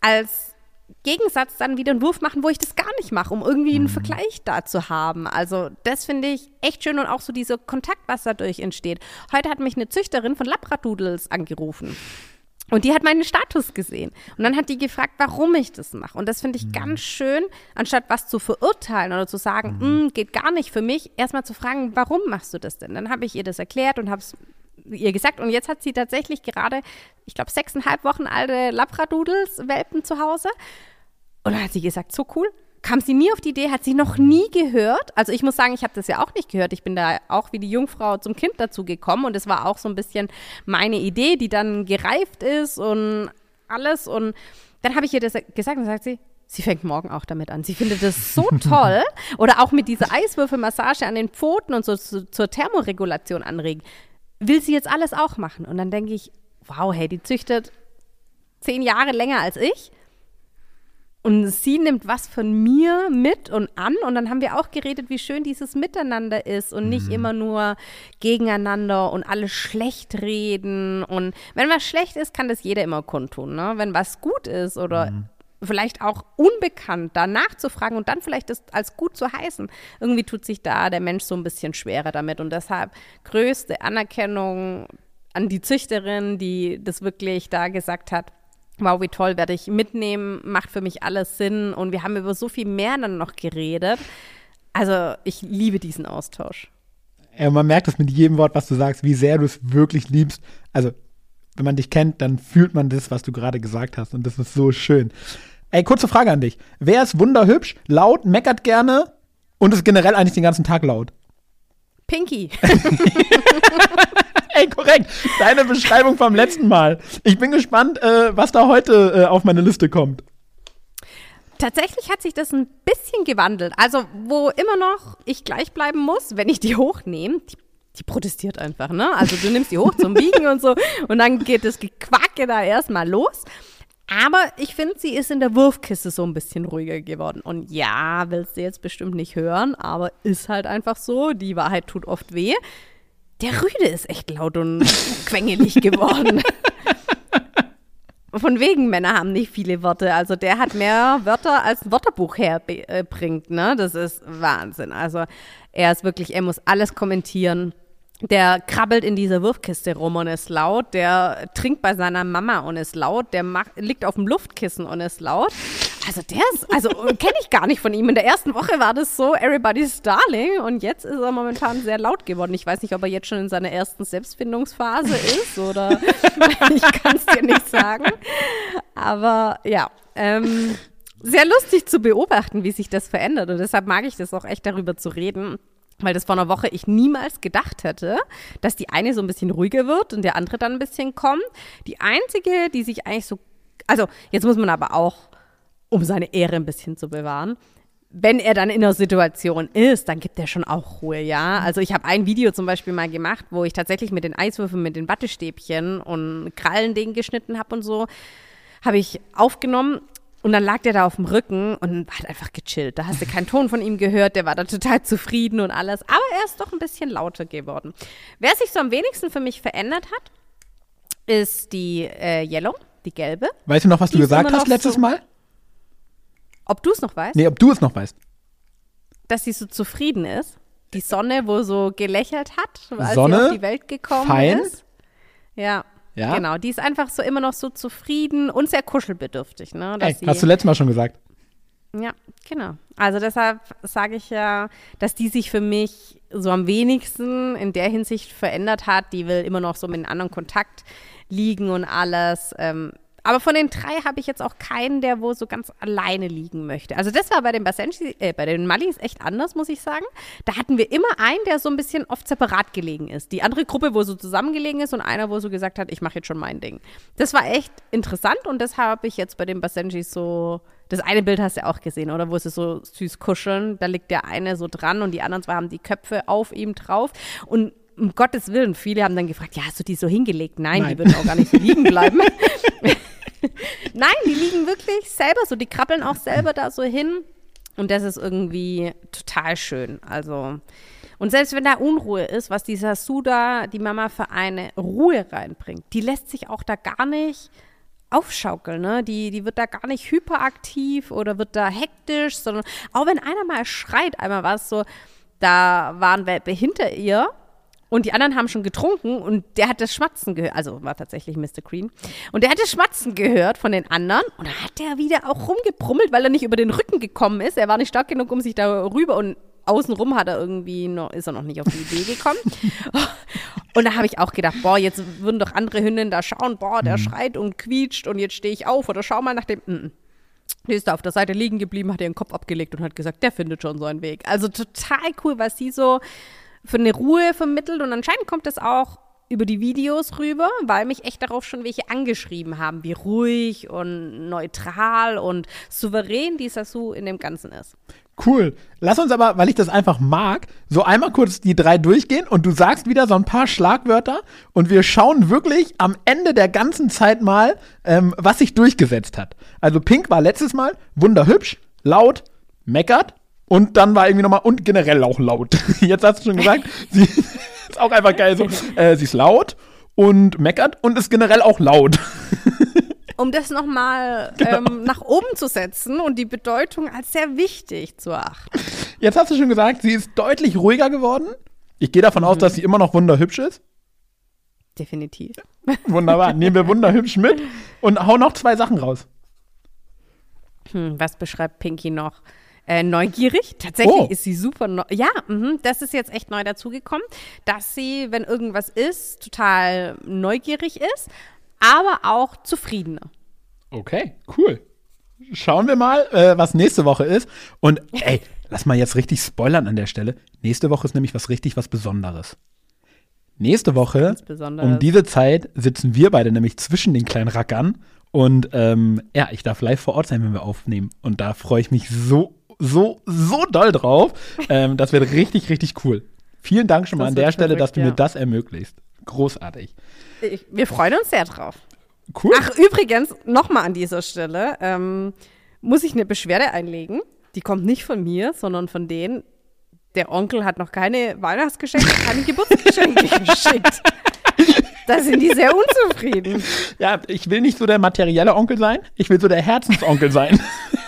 als Gegensatz dann wieder einen Wurf machen, wo ich das gar nicht mache, um irgendwie einen Vergleich da zu haben. Also das finde ich echt schön und auch so dieser Kontakt, was dadurch entsteht. Heute hat mich eine Züchterin von Labradoodles angerufen. Und die hat meinen Status gesehen. Und dann hat die gefragt, warum ich das mache. Und das finde ich ganz schön, anstatt was zu verurteilen oder zu sagen, "Mm, geht gar nicht für mich, erstmal zu fragen, warum machst du das denn? Dann habe ich ihr das erklärt und habe es ihr gesagt. Und jetzt hat sie tatsächlich gerade, ich glaube, sechseinhalb Wochen alte Labradoodles-Welpen zu Hause. Und dann hat sie gesagt, so cool. Kam sie nie auf die Idee, hat sie noch nie gehört. Also ich muss sagen, ich habe das ja auch nicht gehört. Ich bin da auch wie die Jungfrau zum Kind dazu gekommen und es war auch so ein bisschen meine Idee, die dann gereift ist und alles. Und dann habe ich ihr das gesagt und sagt sie, sie fängt morgen auch damit an. Sie findet das so [LAUGHS] toll. Oder auch mit dieser Eiswürfelmassage an den Pfoten und so zu, zur Thermoregulation anregen. Will sie jetzt alles auch machen? Und dann denke ich, wow, hey, die züchtet zehn Jahre länger als ich. Und sie nimmt was von mir mit und an. Und dann haben wir auch geredet, wie schön dieses Miteinander ist und nicht immer nur gegeneinander und alles schlecht reden. Und wenn was schlecht ist, kann das jeder immer kundtun. Ne? Wenn was gut ist oder vielleicht auch unbekannt, da nachzufragen und dann vielleicht das als gut zu heißen. Irgendwie tut sich da der Mensch so ein bisschen schwerer damit. Und deshalb größte Anerkennung an die Züchterin, die das wirklich da gesagt hat. Wow, wie toll, werde ich mitnehmen, macht für mich alles Sinn. Und wir haben über so viel mehr dann noch geredet. Also ich liebe diesen Austausch. Ja, man merkt es mit jedem Wort, was du sagst, wie sehr du es wirklich liebst. Also, wenn man dich kennt, dann fühlt man das, was du gerade gesagt hast. Und das ist so schön. Ey, kurze Frage an dich. Wer ist wunderhübsch, laut, meckert gerne und ist generell eigentlich den ganzen Tag laut? Pinky. [LAUGHS] Ey, korrekt. Deine Beschreibung vom letzten Mal. Ich bin gespannt, äh, was da heute äh, auf meine Liste kommt. Tatsächlich hat sich das ein bisschen gewandelt. Also, wo immer noch ich gleich bleiben muss, wenn ich die hochnehme, die, die protestiert einfach, ne? Also, du nimmst die hoch zum Wiegen und so und dann geht das Gequacke da erstmal los. Aber ich finde, sie ist in der Wurfkiste so ein bisschen ruhiger geworden. Und ja, willst du jetzt bestimmt nicht hören, aber ist halt einfach so. Die Wahrheit tut oft weh. Der Rüde ist echt laut und [LAUGHS] quengelig geworden. Von wegen, Männer haben nicht viele Worte. Also der hat mehr Wörter als ein Wörterbuch herbringt. Ne? Das ist Wahnsinn. Also er ist wirklich, er muss alles kommentieren. Der krabbelt in dieser Wurfkiste rum und ist laut. Der trinkt bei seiner Mama und ist laut. Der macht, liegt auf dem Luftkissen und ist laut. Also der ist, also [LAUGHS] kenne ich gar nicht von ihm. In der ersten Woche war das so Everybody's Darling und jetzt ist er momentan sehr laut geworden. Ich weiß nicht, ob er jetzt schon in seiner ersten Selbstfindungsphase ist oder [LAUGHS] ich kann es dir nicht sagen. Aber ja, ähm, sehr lustig zu beobachten, wie sich das verändert und deshalb mag ich das auch echt darüber zu reden. Weil das vor einer Woche ich niemals gedacht hätte, dass die eine so ein bisschen ruhiger wird und der andere dann ein bisschen kommt. Die einzige, die sich eigentlich so, also jetzt muss man aber auch, um seine Ehre ein bisschen zu bewahren, wenn er dann in einer Situation ist, dann gibt er schon auch Ruhe, ja. Also ich habe ein Video zum Beispiel mal gemacht, wo ich tatsächlich mit den Eiswürfeln, mit den Wattestäbchen und Krallendingen geschnitten habe und so, habe ich aufgenommen und dann lag der da auf dem Rücken und hat einfach gechillt. Da hast du keinen Ton von ihm gehört, der war da total zufrieden und alles. Aber er ist doch ein bisschen lauter geworden. Wer sich so am wenigsten für mich verändert hat, ist die äh, Yellow, die gelbe. Weißt du noch, was Die du gesagt hast letztes so- Mal? Ob du es noch weißt, Nee, ob du es noch weißt. dass sie so zufrieden ist. Die Sonne, wo so gelächelt hat, als Sonne, sie auf die Welt gekommen fein. ist. Ja. Ja? Genau, die ist einfach so immer noch so zufrieden und sehr kuschelbedürftig. Ne? Ey, sie, hast du letztes Mal schon gesagt. Ja, genau. Also deshalb sage ich ja, dass die sich für mich so am wenigsten in der Hinsicht verändert hat. Die will immer noch so mit anderen Kontakt liegen und alles. Ähm, aber von den drei habe ich jetzt auch keinen, der wo so ganz alleine liegen möchte. Also das war bei den Basenji, äh, bei den Mallis echt anders, muss ich sagen. Da hatten wir immer einen, der so ein bisschen oft separat gelegen ist. Die andere Gruppe, wo so zusammengelegen ist und einer, wo so gesagt hat, ich mache jetzt schon mein Ding. Das war echt interessant und das habe ich jetzt bei den Basenjis so das eine Bild hast du ja auch gesehen, oder? Wo sie so süß kuscheln. Da liegt der eine so dran und die anderen zwei haben die Köpfe auf ihm drauf. Und um Gottes Willen, viele haben dann gefragt, ja, hast du die so hingelegt? Nein, Nein. die würden auch gar nicht so liegen bleiben. [LAUGHS] [LAUGHS] Nein, die liegen wirklich selber so. Die krabbeln auch selber da so hin. Und das ist irgendwie total schön. Also, und selbst wenn da Unruhe ist, was dieser Suda, die Mama für eine Ruhe reinbringt, die lässt sich auch da gar nicht aufschaukeln, ne? Die, die wird da gar nicht hyperaktiv oder wird da hektisch, sondern auch wenn einer mal schreit, einmal war es so, da waren Welpe hinter ihr und die anderen haben schon getrunken und der hat das Schmatzen gehört, also war tatsächlich Mr. Green. Und der hat das Schmatzen gehört von den anderen und da hat der wieder auch rumgebrummelt, weil er nicht über den Rücken gekommen ist. Er war nicht stark genug, um sich da rüber und außenrum hat er irgendwie noch, ist er noch nicht auf die Idee gekommen. [LAUGHS] Und da habe ich auch gedacht, boah, jetzt würden doch andere Hündinnen da schauen, boah, der schreit und quietscht und jetzt stehe ich auf oder schau mal nach dem. Mm -mm. Die ist da auf der Seite liegen geblieben, hat ihren Kopf abgelegt und hat gesagt, der findet schon seinen Weg. Also total cool, was sie so für eine Ruhe vermittelt. Und anscheinend kommt das auch über die Videos rüber, weil mich echt darauf schon welche angeschrieben haben, wie ruhig und neutral und souverän dieser Su in dem Ganzen ist. Cool. Lass uns aber, weil ich das einfach mag, so einmal kurz die drei durchgehen und du sagst wieder so ein paar Schlagwörter und wir schauen wirklich am Ende der ganzen Zeit mal, ähm, was sich durchgesetzt hat. Also Pink war letztes Mal wunderhübsch, laut, meckert und dann war irgendwie nochmal und generell auch laut. [LAUGHS] Jetzt hast du schon gesagt, [LAUGHS] sie ist auch einfach geil so. Äh, sie ist laut und meckert und ist generell auch laut. [LAUGHS] Um das nochmal Genau. ähm, nach oben zu setzen und die Bedeutung als sehr wichtig zu erachten. Jetzt hast du schon gesagt, sie ist deutlich ruhiger geworden. Ich gehe davon aus, Mhm. dass sie immer noch wunderhübsch ist. Definitiv. Wunderbar. Nehmen wir wunderhübsch mit und hau noch zwei Sachen raus. Hm, was beschreibt Pinky noch? Äh, neugierig. Tatsächlich Oh. ist sie super neu. Ja, mhm, das ist jetzt echt neu dazugekommen, dass sie, wenn irgendwas ist, total neugierig ist, aber auch zufriedener. Okay, cool. Schauen wir mal, äh, was nächste Woche ist. Und ey, lass mal jetzt richtig spoilern an der Stelle. Nächste Woche ist nämlich was richtig was Besonderes. Nächste Woche, um diese Zeit, sitzen wir beide nämlich zwischen den kleinen Rackern. Und ähm, ja, ich darf live vor Ort sein, wenn wir aufnehmen. Und da freue ich mich so, so, so doll drauf. ähm, das wird richtig, richtig cool. Vielen Dank schon mal Das an der Stelle, dass du mir ja. das ermöglicht. Großartig. Ich, wir freuen uns sehr drauf. Cool. Ach, übrigens, nochmal an dieser Stelle, ähm, muss ich eine Beschwerde einlegen. Die kommt nicht von mir, sondern von denen. Der Onkel hat noch keine Weihnachtsgeschenke, [LAUGHS] keine Geburtsgeschenke geschickt. Da sind die sehr unzufrieden. Ja, ich will nicht so der materielle Onkel sein, ich will so der Herzensonkel sein. [LAUGHS]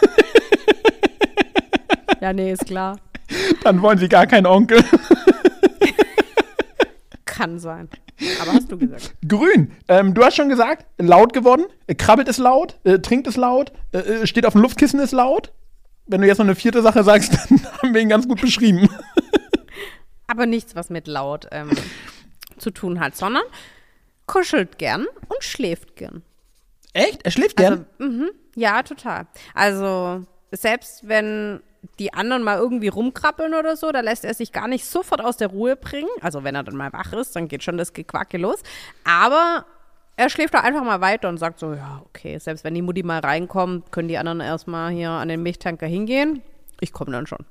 Ja, nee, ist klar. [LAUGHS] Dann wollen sie gar keinen Onkel. [LAUGHS] Kann sein. Aber hast du gesagt. Grün. Ähm, du hast schon gesagt, laut geworden. Äh, Krabbelt ist laut, äh, trinkt ist laut, äh, äh, steht auf dem Luftkissen ist laut. Wenn du jetzt noch eine vierte Sache sagst, [LAUGHS] dann haben wir ihn ganz gut beschrieben. Aber nichts, was mit laut ähm, zu tun hat, sondern kuschelt gern und schläft gern. Echt? Er schläft gern? Also, mhm, ja, total. Also, selbst wenn die anderen mal irgendwie rumkrabbeln oder so, da lässt er sich gar nicht sofort aus der Ruhe bringen. Also, wenn er dann mal wach ist, dann geht schon das Gequacke los. Aber er schläft da einfach mal weiter und sagt so, ja, okay, selbst wenn die Mutti mal reinkommt, können die anderen erstmal hier an den Milchtanker hingehen. Ich komme dann schon.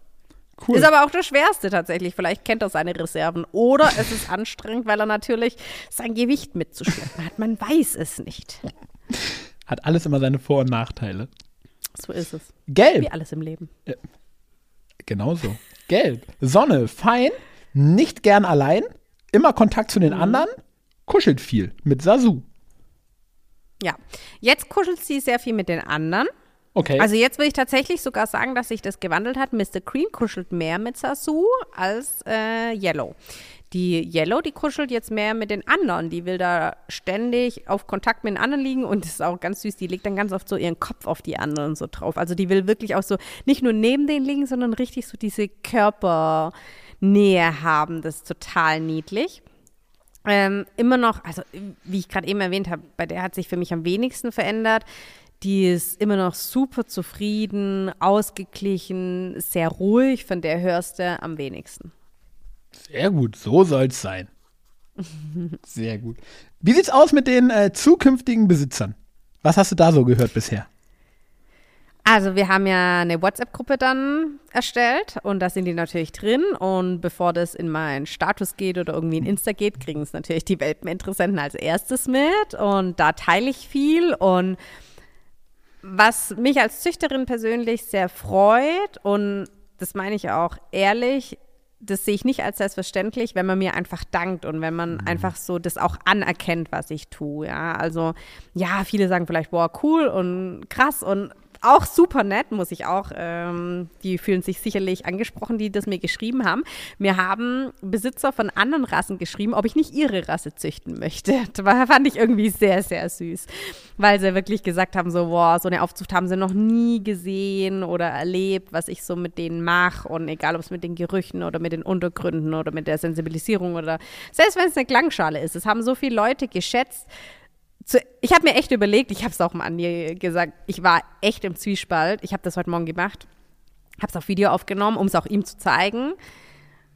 cool. Ist aber auch das Schwerste tatsächlich. Vielleicht kennt er seine Reserven. Oder es ist anstrengend, weil er natürlich sein Gewicht mitzuschleppen hat. Man weiß es nicht. Hat alles immer seine Vor- und Nachteile. So ist es. Gelb. Wie alles im Leben. Genauso. Gelb. Sonne, fein, nicht gern allein, immer Kontakt zu den Mhm. anderen, kuschelt viel mit Sasu. Ja. Jetzt kuschelt sie sehr viel mit den anderen. Okay. Also jetzt würde ich tatsächlich sogar sagen, dass sich das gewandelt hat. Mr. Green kuschelt mehr mit Sasu als äh, Yellow. Die Yellow, die kuschelt jetzt mehr mit den anderen. Die will da ständig auf Kontakt mit den anderen liegen und ist auch ganz süß. Die legt dann ganz oft so ihren Kopf auf die anderen so drauf. Also die will wirklich auch so nicht nur neben denen liegen, sondern richtig so diese Körpernähe haben. Das ist total niedlich. Ähm, immer noch, also wie ich gerade eben erwähnt habe, bei der hat sich für mich am wenigsten verändert. Die ist immer noch super zufrieden, ausgeglichen, sehr ruhig. Von der hörst du am wenigsten. Sehr gut, so soll's sein. Sehr gut. Wie sieht's aus mit den äh, zukünftigen Besitzern? Was hast du da so gehört bisher? Also wir haben ja eine WhatsApp-Gruppe dann erstellt und da sind die natürlich drin und bevor das in meinen Status geht oder irgendwie in Insta geht, kriegen es natürlich die Welpeninteressenten als erstes mit und da teile ich viel und was mich als Züchterin persönlich sehr freut und das meine ich auch ehrlich, das sehe ich nicht als selbstverständlich, wenn man mir einfach dankt und wenn man einfach so das auch anerkennt, was ich tue. Ja, also ja, viele sagen vielleicht, boah, cool und krass und auch super nett, muss ich auch. Ähm, die fühlen sich sicherlich angesprochen, die das mir geschrieben haben. Mir haben Besitzer von anderen Rassen geschrieben, ob ich nicht ihre Rasse züchten möchte. [LAUGHS] Das fand ich irgendwie sehr, sehr süß, weil sie wirklich gesagt haben, so, boah, so eine Aufzucht haben sie noch nie gesehen oder erlebt, was ich so mit denen mache und egal, ob es mit den Gerüchen oder mit den Untergründen oder mit der Sensibilisierung oder selbst wenn es eine Klangschale ist. Es haben so viele Leute geschätzt, zu, ich habe mir echt überlegt, ich habe es auch mal an dir gesagt, ich war echt im Zwiespalt. Ich habe das heute Morgen gemacht, habe es auf Video aufgenommen, um es auch ihm zu zeigen.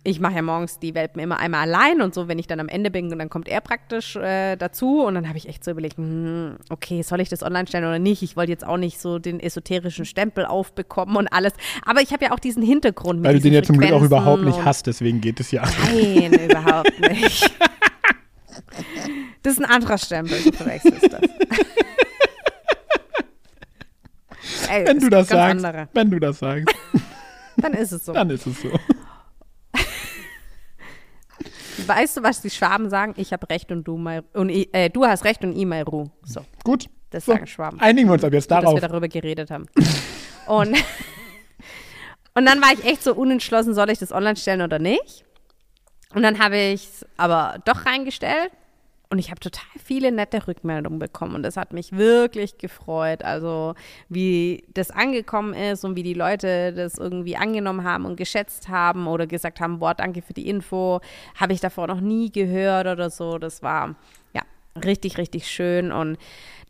Ich mache ja morgens die Welpen immer einmal allein und so, wenn ich dann am Ende bin, dann kommt er praktisch äh, dazu. Und dann habe ich echt so überlegt, hm, okay, soll ich das online stellen oder nicht? Ich wollte jetzt auch nicht so den esoterischen Stempel aufbekommen und alles. Aber ich habe ja auch diesen Hintergrund mit Weil du den ja zum Glück auch überhaupt nicht und- hast, deswegen geht es ja. Nein, überhaupt nicht. [LAUGHS] Das ist ein anderer Stempel, du verwechselst das. [LAUGHS] Ey, Wenn du das sagst. andere. Wenn du das sagst, [LAUGHS] Dann ist es so. dann ist es so. [LAUGHS] Weißt du, was die Schwaben sagen? Ich habe Recht und du mal und äh, du hast Recht und ich mal Ruhe. So, Gut. das So, sagen Schwaben. Einigen wir uns ab jetzt Gut, dass darauf. wir darüber geredet haben. Und, und dann war ich echt so unentschlossen, soll ich das online stellen oder nicht? Und dann habe ich es aber doch reingestellt und ich habe total viele nette Rückmeldungen bekommen und das hat mich wirklich gefreut. Also wie das angekommen ist und wie die Leute das irgendwie angenommen haben und geschätzt haben oder gesagt haben, boah, danke für die Info, habe ich davor noch nie gehört oder so. Das war ja richtig, richtig schön und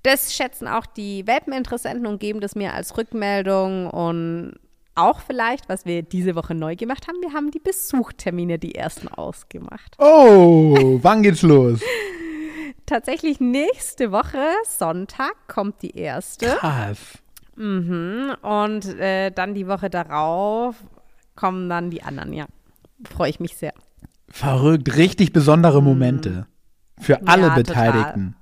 das schätzen auch die Welpeninteressenten und geben das mir als Rückmeldung und auch vielleicht, was wir diese Woche neu gemacht haben, wir haben die Besuchtermine, die ersten ausgemacht. Oh, wann geht's los? [LAUGHS] Tatsächlich nächste Woche, Sonntag, kommt die erste. Krass. Mhm. Und äh, dann die Woche darauf kommen dann die anderen, ja. Freue ich mich sehr. Verrückt. Richtig besondere Momente. Für alle Ja, total.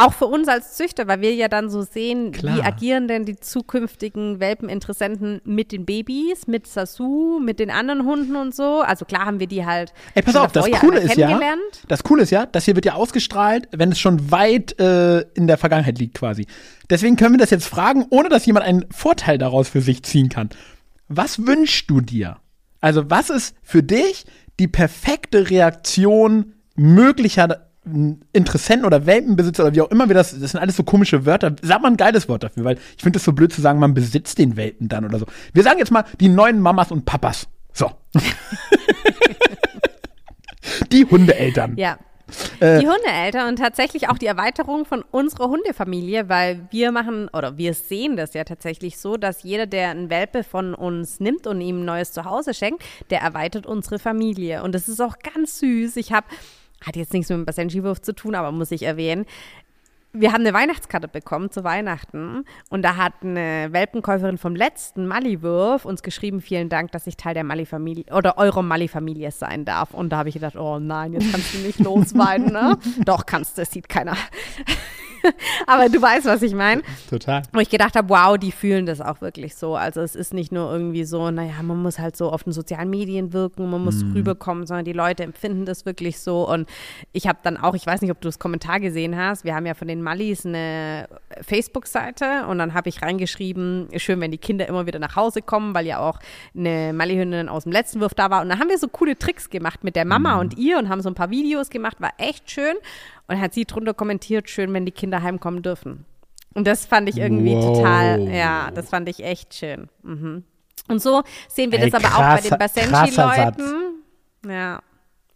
Auch für uns als Züchter, weil wir ja dann so sehen, Klar. wie agieren denn die zukünftigen Welpeninteressenten mit den Babys, mit Sasu, mit den anderen Hunden und so. Also klar haben wir die halt. Ey, pass auf, das Coole ist ja, das Coole ist ja, das hier wird ja ausgestrahlt, wenn es schon weit äh, in der Vergangenheit liegt quasi. Deswegen können wir das jetzt fragen, ohne dass jemand einen Vorteil daraus für sich ziehen kann. Was wünschst du dir? Also was ist für dich die perfekte Reaktion möglicher Interessenten oder Welpenbesitzer oder wie auch immer wir das, das sind alles so komische Wörter. Sag mal ein geiles Wort dafür, weil ich finde es so blöd zu sagen, man besitzt den Welpen dann oder so. Wir sagen jetzt mal die neuen Mamas und Papas. So. [LAUGHS] die Hundeeltern. Ja. Äh, die Hundeeltern und tatsächlich auch die Erweiterung von unserer Hundefamilie, weil wir machen oder wir sehen das ja tatsächlich so, dass jeder, der einen Welpe von uns nimmt und ihm ein neues Zuhause schenkt, der erweitert unsere Familie. Und das ist auch ganz süß. Ich habe, hat jetzt nichts mit dem Basenji-Wurf zu tun, aber muss ich erwähnen, wir haben eine Weihnachtskarte bekommen zu Weihnachten und da hat eine Welpenkäuferin vom letzten Mali-Wurf uns geschrieben, vielen Dank, dass ich Teil der Mali-Familie oder eurer Mali-Familie sein darf. Und da habe ich gedacht, oh nein, jetzt kannst du nicht losweinen, ne? [LAUGHS] Doch, kannst du, das sieht keiner. [LAUGHS] Aber du weißt, was ich meine. Total. Wo ich gedacht habe, wow, die fühlen das auch wirklich so. Also es ist nicht nur irgendwie so, naja, man muss halt so auf den sozialen Medien wirken, man muss rüberkommen, sondern die Leute empfinden das wirklich so. Und ich habe dann auch, ich weiß nicht, ob du das Kommentar gesehen hast, wir haben ja von den Mallis eine Facebook-Seite und dann habe ich reingeschrieben, schön, wenn die Kinder immer wieder nach Hause kommen, weil ja auch eine Mallihündin aus dem letzten Wurf da war. Und dann haben wir so coole Tricks gemacht mit der Mama und ihr und haben so ein paar Videos gemacht, war echt schön. Und hat sie drunter kommentiert, schön, wenn die Kinder heimkommen dürfen. Und das fand ich irgendwie Wow. total, ja, das fand ich echt schön. Mhm. Und so sehen wir Ey, das aber auch bei den. Basenji-Leuten. Ja,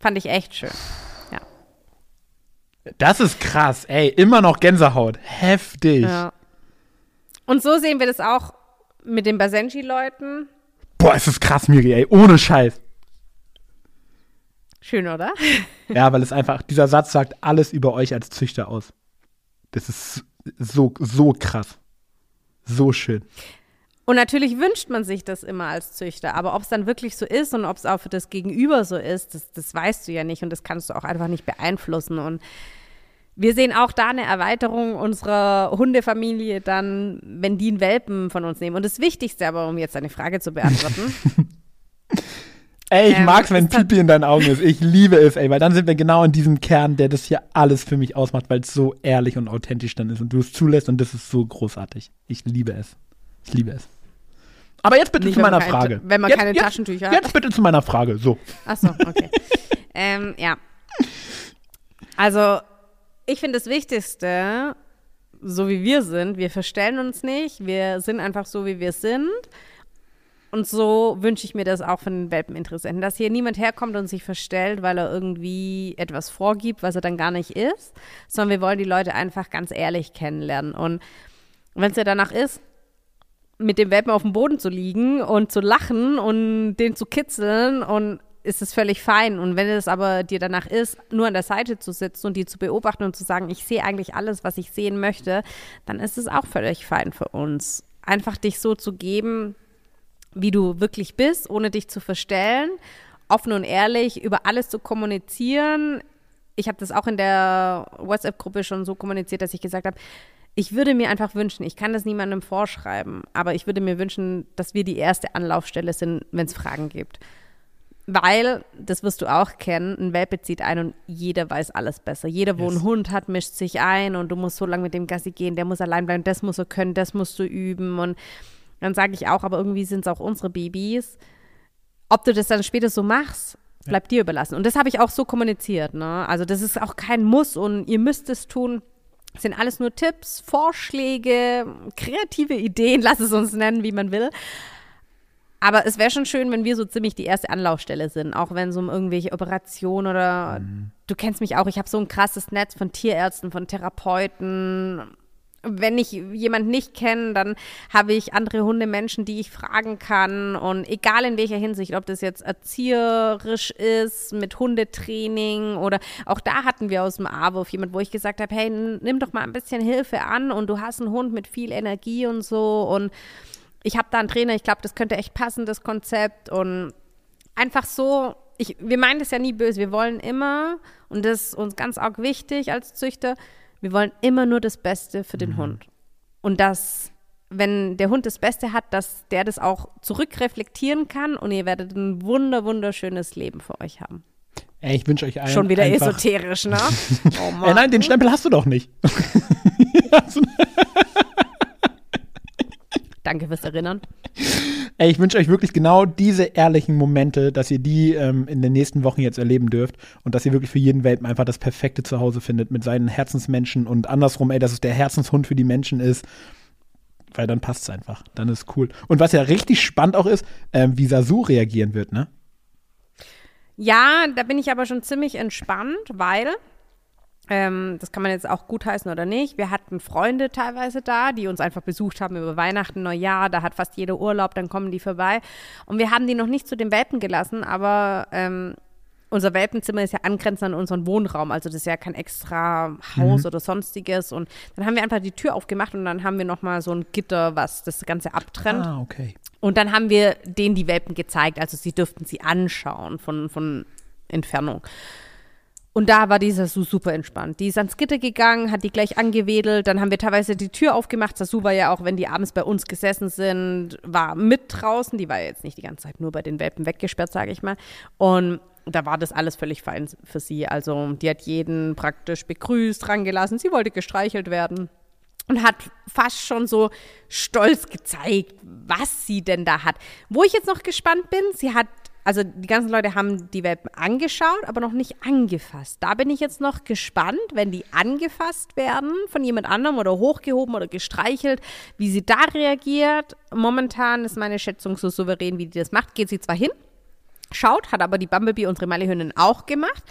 fand ich echt schön. Das ist krass, ey. Immer noch Gänsehaut. Heftig. Ja. Und so sehen wir das auch mit den Basenji-Leuten. Boah, es ist krass, Miri, ey. Ohne Scheiß. Schön, oder? Ja, weil es einfach, dieser Satz sagt alles über euch als Züchter aus. Das ist so, so krass. So schön. Und natürlich wünscht man sich das immer als Züchter, aber ob es dann wirklich so ist und ob es auch für das Gegenüber so ist, das, das weißt du ja nicht und das kannst du auch einfach nicht beeinflussen. Und wir sehen auch da eine Erweiterung unserer Hundefamilie dann, wenn die einen Welpen von uns nehmen. Und das Wichtigste aber, um jetzt deine Frage zu beantworten, [LAUGHS] Ey, ich Ähm, mag's, wenn Pipi in deinen Augen ist. Ich liebe es, ey, weil dann sind wir genau in diesem Kern, der das hier alles für mich ausmacht, weil es so ehrlich und authentisch dann ist und du es zulässt und das ist so großartig. Ich liebe es. Ich liebe es. Aber jetzt bitte Nicht, zu meiner keine- Frage. wenn man jetzt, keine jetzt, Taschentücher hat. Jetzt bitte zu meiner Frage. So. Ach so, okay. [LAUGHS] ähm, ja. Also, ich finde das Wichtigste, so wie wir sind, wir verstellen uns nicht, wir sind einfach so, wie wir sind. Und so wünsche ich mir das auch von den Welpeninteressenten, dass hier niemand herkommt und sich verstellt, weil er irgendwie etwas vorgibt, was er dann gar nicht ist, sondern wir wollen die Leute einfach ganz ehrlich kennenlernen. Und wenn es ja danach ist, mit dem Welpen auf dem Boden zu liegen und zu lachen und den zu kitzeln und ist es völlig fein. Und wenn es aber dir danach ist, nur an der Seite zu sitzen und die zu beobachten und zu sagen, ich sehe eigentlich alles, was ich sehen möchte, dann ist es auch völlig fein für uns. Einfach dich so zu geben, wie du wirklich bist, ohne dich zu verstellen, offen und ehrlich über alles zu kommunizieren. Ich habe das auch in der WhatsApp-Gruppe schon so kommuniziert, dass ich gesagt habe, ich würde mir einfach wünschen, ich kann das niemandem vorschreiben, aber ich würde mir wünschen, dass wir die erste Anlaufstelle sind, wenn es Fragen gibt. Weil, das wirst du auch kennen, ein Welpe zieht ein und jeder weiß alles besser. Jeder, wo Yes. ein Hund hat, mischt sich ein und du musst so lange mit dem Gassi gehen, der muss allein bleiben, das muss er können, das musst du üben. Und dann sage ich auch, aber irgendwie sind es auch unsere Babys. Ob du das dann später so machst, bleibt dir überlassen. Und das habe ich auch so kommuniziert. Ne? Also das ist auch kein Muss und ihr müsst es tun. Das sind alles nur Tipps, Vorschläge, kreative Ideen, [LAUGHS] lass es uns nennen, wie man will. Aber es wäre schon schön, wenn wir so ziemlich die erste Anlaufstelle sind, auch wenn es um irgendwelche Operationen oder du kennst mich auch, ich habe so ein krasses Netz von Tierärzten, von Therapeuten. Wenn ich jemanden nicht kenne, dann habe ich andere Hundemenschen, die ich fragen kann. Und egal in welcher Hinsicht, ob das jetzt erzieherisch ist, mit Hundetraining oder auch da hatten wir aus dem AWUF jemand, wo ich gesagt habe, hey, nimm doch mal ein bisschen Hilfe an und du hast einen Hund mit viel Energie und so. Und ich habe da einen Trainer, ich glaube, das könnte echt passen, das Konzept. Und einfach so, ich, wir meinen das ja nie böse, wir wollen immer, und das ist uns ganz arg wichtig als Züchter, wir wollen immer nur das Beste für den Hund. Und dass, wenn der Hund das Beste hat, dass der das auch zurückreflektieren kann und ihr werdet ein wunder, wunderschönes Leben für euch haben. Ey, ich wünsche euch allen Schon wieder esoterisch, ne? [LAUGHS] Oh Mann. Ey, nein, den Stempel hast du doch nicht. Danke fürs Erinnern. [LAUGHS] Ey, ich wünsche euch wirklich genau diese ehrlichen Momente, dass ihr die ähm, in den nächsten Wochen jetzt erleben dürft und dass ihr wirklich für jeden Welpen einfach das perfekte Zuhause findet mit seinen Herzensmenschen und andersrum, ey, dass es der Herzenshund für die Menschen ist. Weil dann passt es einfach. Dann ist cool. Und was ja richtig spannend auch ist, ähm, wie Sasu reagieren wird, ne? Ja, da bin ich aber schon ziemlich entspannt, weil, ähm, das kann man jetzt auch gutheißen oder nicht, wir hatten Freunde teilweise da, die uns einfach besucht haben über Weihnachten, Neujahr, da hat fast jeder Urlaub, dann kommen die vorbei. Und wir haben die noch nicht zu den Welpen gelassen, aber ähm, unser Welpenzimmer ist ja angrenzend an unseren Wohnraum, also das ist ja kein extra Haus oder sonstiges. Und dann haben wir einfach die Tür aufgemacht und dann haben wir nochmal so ein Gitter, was das Ganze abtrennt. Ah, okay. Und dann haben wir denen die Welpen gezeigt, also sie dürften sie anschauen von, von Entfernung. Und da war die Sasu super entspannt. Die ist ans Gitter gegangen, hat die gleich angewedelt. Dann haben wir teilweise die Tür aufgemacht. Sasu war ja auch, wenn die abends bei uns gesessen sind, war mit draußen. Die war jetzt nicht die ganze Zeit nur bei den Welpen weggesperrt, sage ich mal. Und da war das alles völlig fein für sie. Also die hat jeden praktisch begrüßt, rangelassen. Sie wollte gestreichelt werden und hat fast schon so stolz gezeigt, was sie denn da hat. Wo ich jetzt noch gespannt bin, sie hat also die ganzen Leute haben die Welpen angeschaut, aber noch nicht angefasst. Da bin ich jetzt noch gespannt, wenn die angefasst werden von jemand anderem oder hochgehoben oder gestreichelt, wie sie da reagiert. Momentan ist meine Schätzung so souverän, wie die das macht. Geht sie zwar hin, schaut, hat aber die Bumblebee, unsere Mallehündin, auch gemacht.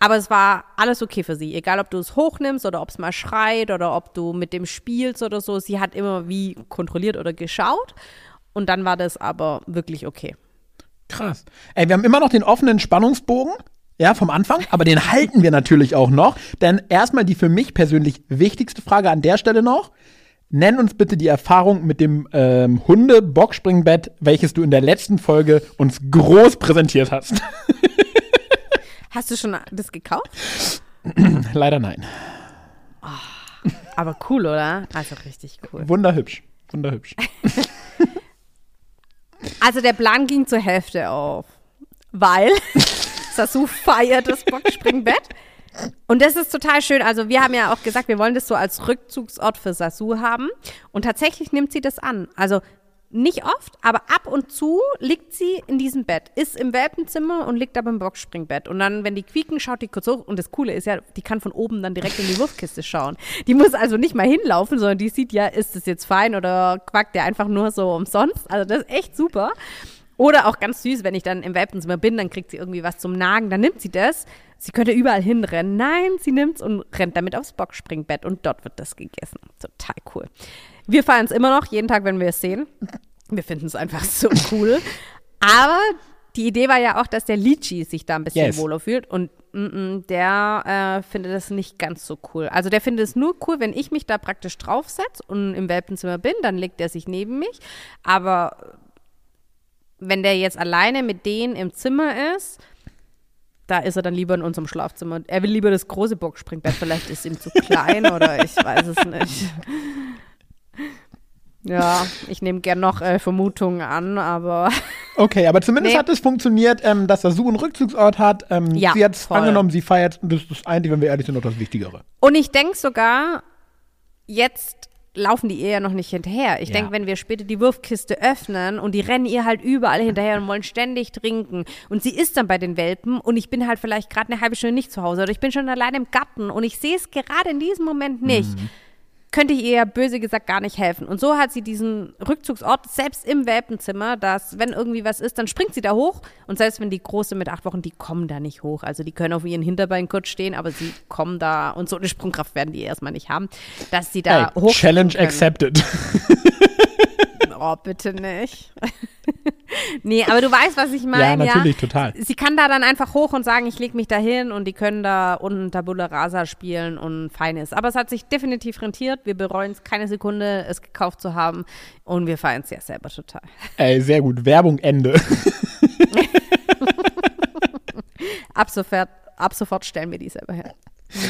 Aber es war alles okay für sie. Egal, ob du es hochnimmst oder ob es mal schreit oder ob du mit dem spielst oder so. Sie hat immer wie kontrolliert oder geschaut. Und dann war das aber wirklich okay. Krass. Ey, wir haben immer noch den offenen Spannungsbogen. Ja, vom Anfang, aber den halten wir natürlich auch noch. Denn erstmal die für mich persönlich wichtigste Frage an der Stelle noch. Nenn uns bitte die Erfahrung mit dem ähm, Hunde-Boxspringbett, welches du in der letzten Folge uns groß präsentiert hast. [LAUGHS] Hast du schon das gekauft? Leider nein. Oh, aber cool, oder? Also richtig cool. Wunderhübsch. Wunderhübsch. [LAUGHS] Also der Plan ging zur Hälfte auf, weil [LAUGHS] Sasu feiert das Boxspringbett. Und das ist total schön. Also wir haben ja auch gesagt, wir wollen das so als Rückzugsort für Sasu haben. Und tatsächlich nimmt sie das an. Also nicht oft, aber ab und zu liegt sie in diesem Bett, ist im Welpenzimmer und liegt aber im Boxspringbett. Und dann, wenn die quieken, schaut die kurz hoch. Und das Coole ist ja, die kann von oben dann direkt in die Wurfkiste schauen. Die muss also nicht mal hinlaufen, sondern die sieht ja, ist das jetzt fein oder quackt der einfach nur so umsonst. Also das ist echt super. Oder auch ganz süß, wenn ich dann im Welpenzimmer bin, dann kriegt sie irgendwie was zum Nagen, dann nimmt sie das. Sie könnte überall hinrennen. Nein, sie nimmt es und rennt damit aufs Boxspringbett und dort wird das gegessen. Total cool. Wir feiern es immer noch, jeden Tag, wenn wir es sehen. Wir finden es einfach so cool. Aber die Idee war ja auch, dass der Litchi sich da ein bisschen yes. wohler fühlt und mm -mm, der äh, findet das nicht ganz so cool. Also der findet es nur cool, wenn ich mich da praktisch draufsetze und im Welpenzimmer bin, dann legt er sich neben mich. Aber wenn der jetzt alleine mit denen im Zimmer ist, da ist er dann lieber in unserem Schlafzimmer. Er will lieber das große Boxspringbett. Vielleicht ist ihm zu klein oder ich weiß es nicht. [LAUGHS] Ja, ich nehme gern noch äh, Vermutungen an, aber. [LAUGHS] Okay, aber zumindest nee. hat es funktioniert, ähm, dass er so einen Rückzugsort hat. Ähm, ja, sie hat es angenommen, sie feiert. Das ist eigentlich, wenn wir ehrlich sind, noch das Wichtigere. Und ich denke sogar, jetzt laufen die eher noch nicht hinterher. Ich ja. denke, wenn wir später die Wurfkiste öffnen und die rennen ihr halt überall hinterher und wollen ständig trinken und sie ist dann bei den Welpen und ich bin halt vielleicht gerade eine halbe Stunde nicht zu Hause oder ich bin schon allein im Garten und ich sehe es gerade in diesem Moment nicht. Mhm könnte ich ihr ja böse gesagt gar nicht helfen. Und so hat sie diesen Rückzugsort selbst im Welpenzimmer, dass wenn irgendwie was ist, dann springt sie da hoch. Und selbst wenn die Große mit acht Wochen, die kommen da nicht hoch. Also die können auf ihren Hinterbeinen kurz stehen, aber sie kommen da und so eine Sprungkraft werden die erstmal nicht haben, dass sie da hey, hoch. Challenge accepted. [LAUGHS] oh, bitte nicht. [LAUGHS] nee, aber du weißt, was ich meine. Ja, natürlich, ja? total. Sie kann da dann einfach hoch und sagen, ich lege mich da hin und die können da unten Tabula Rasa spielen und fein ist. Aber es hat sich definitiv rentiert. Wir bereuen es keine Sekunde, es gekauft zu haben und wir feiern es ja selber total. [LAUGHS] Ey, sehr gut. Werbung Ende. ab, sofort, ab sofort stellen wir die selber her.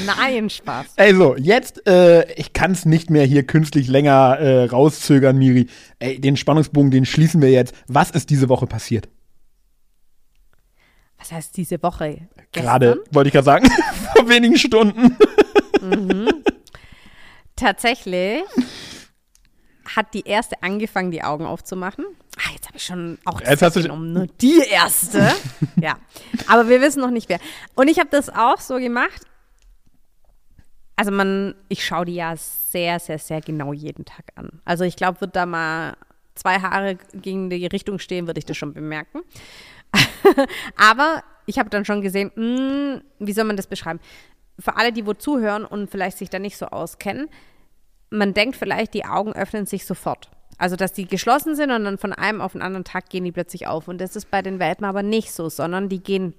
Nein, Spaß. Also, jetzt, äh, ich kann es nicht mehr hier künstlich länger äh, rauszögern, Miri. Ey, den Spannungsbogen, den schließen wir jetzt. Was ist diese Woche passiert? Was heißt diese Woche? Gerade, wollte ich gerade sagen, [LAUGHS] vor wenigen Stunden. Mhm. Tatsächlich hat die erste angefangen, die Augen aufzumachen. Ah, jetzt habe ich schon auch jetzt hast genommen. Nur die erste. [LAUGHS] ja. Aber wir wissen noch nicht wer. Und ich habe das auch so gemacht also man, ich schaue die ja sehr, sehr, sehr genau jeden Tag an. Also ich glaube, wird da mal zwei Haare gegen die Richtung stehen, würde ich das schon bemerken. [LAUGHS] Aber ich habe dann schon gesehen, mh, hm, wie soll man das beschreiben? Für alle, die wo zuhören und vielleicht sich da nicht so auskennen, man denkt vielleicht, die Augen öffnen sich sofort. Also, dass die geschlossen sind und dann von einem auf den anderen Tag gehen die plötzlich auf. Und das ist bei den Welpen aber nicht so, sondern die gehen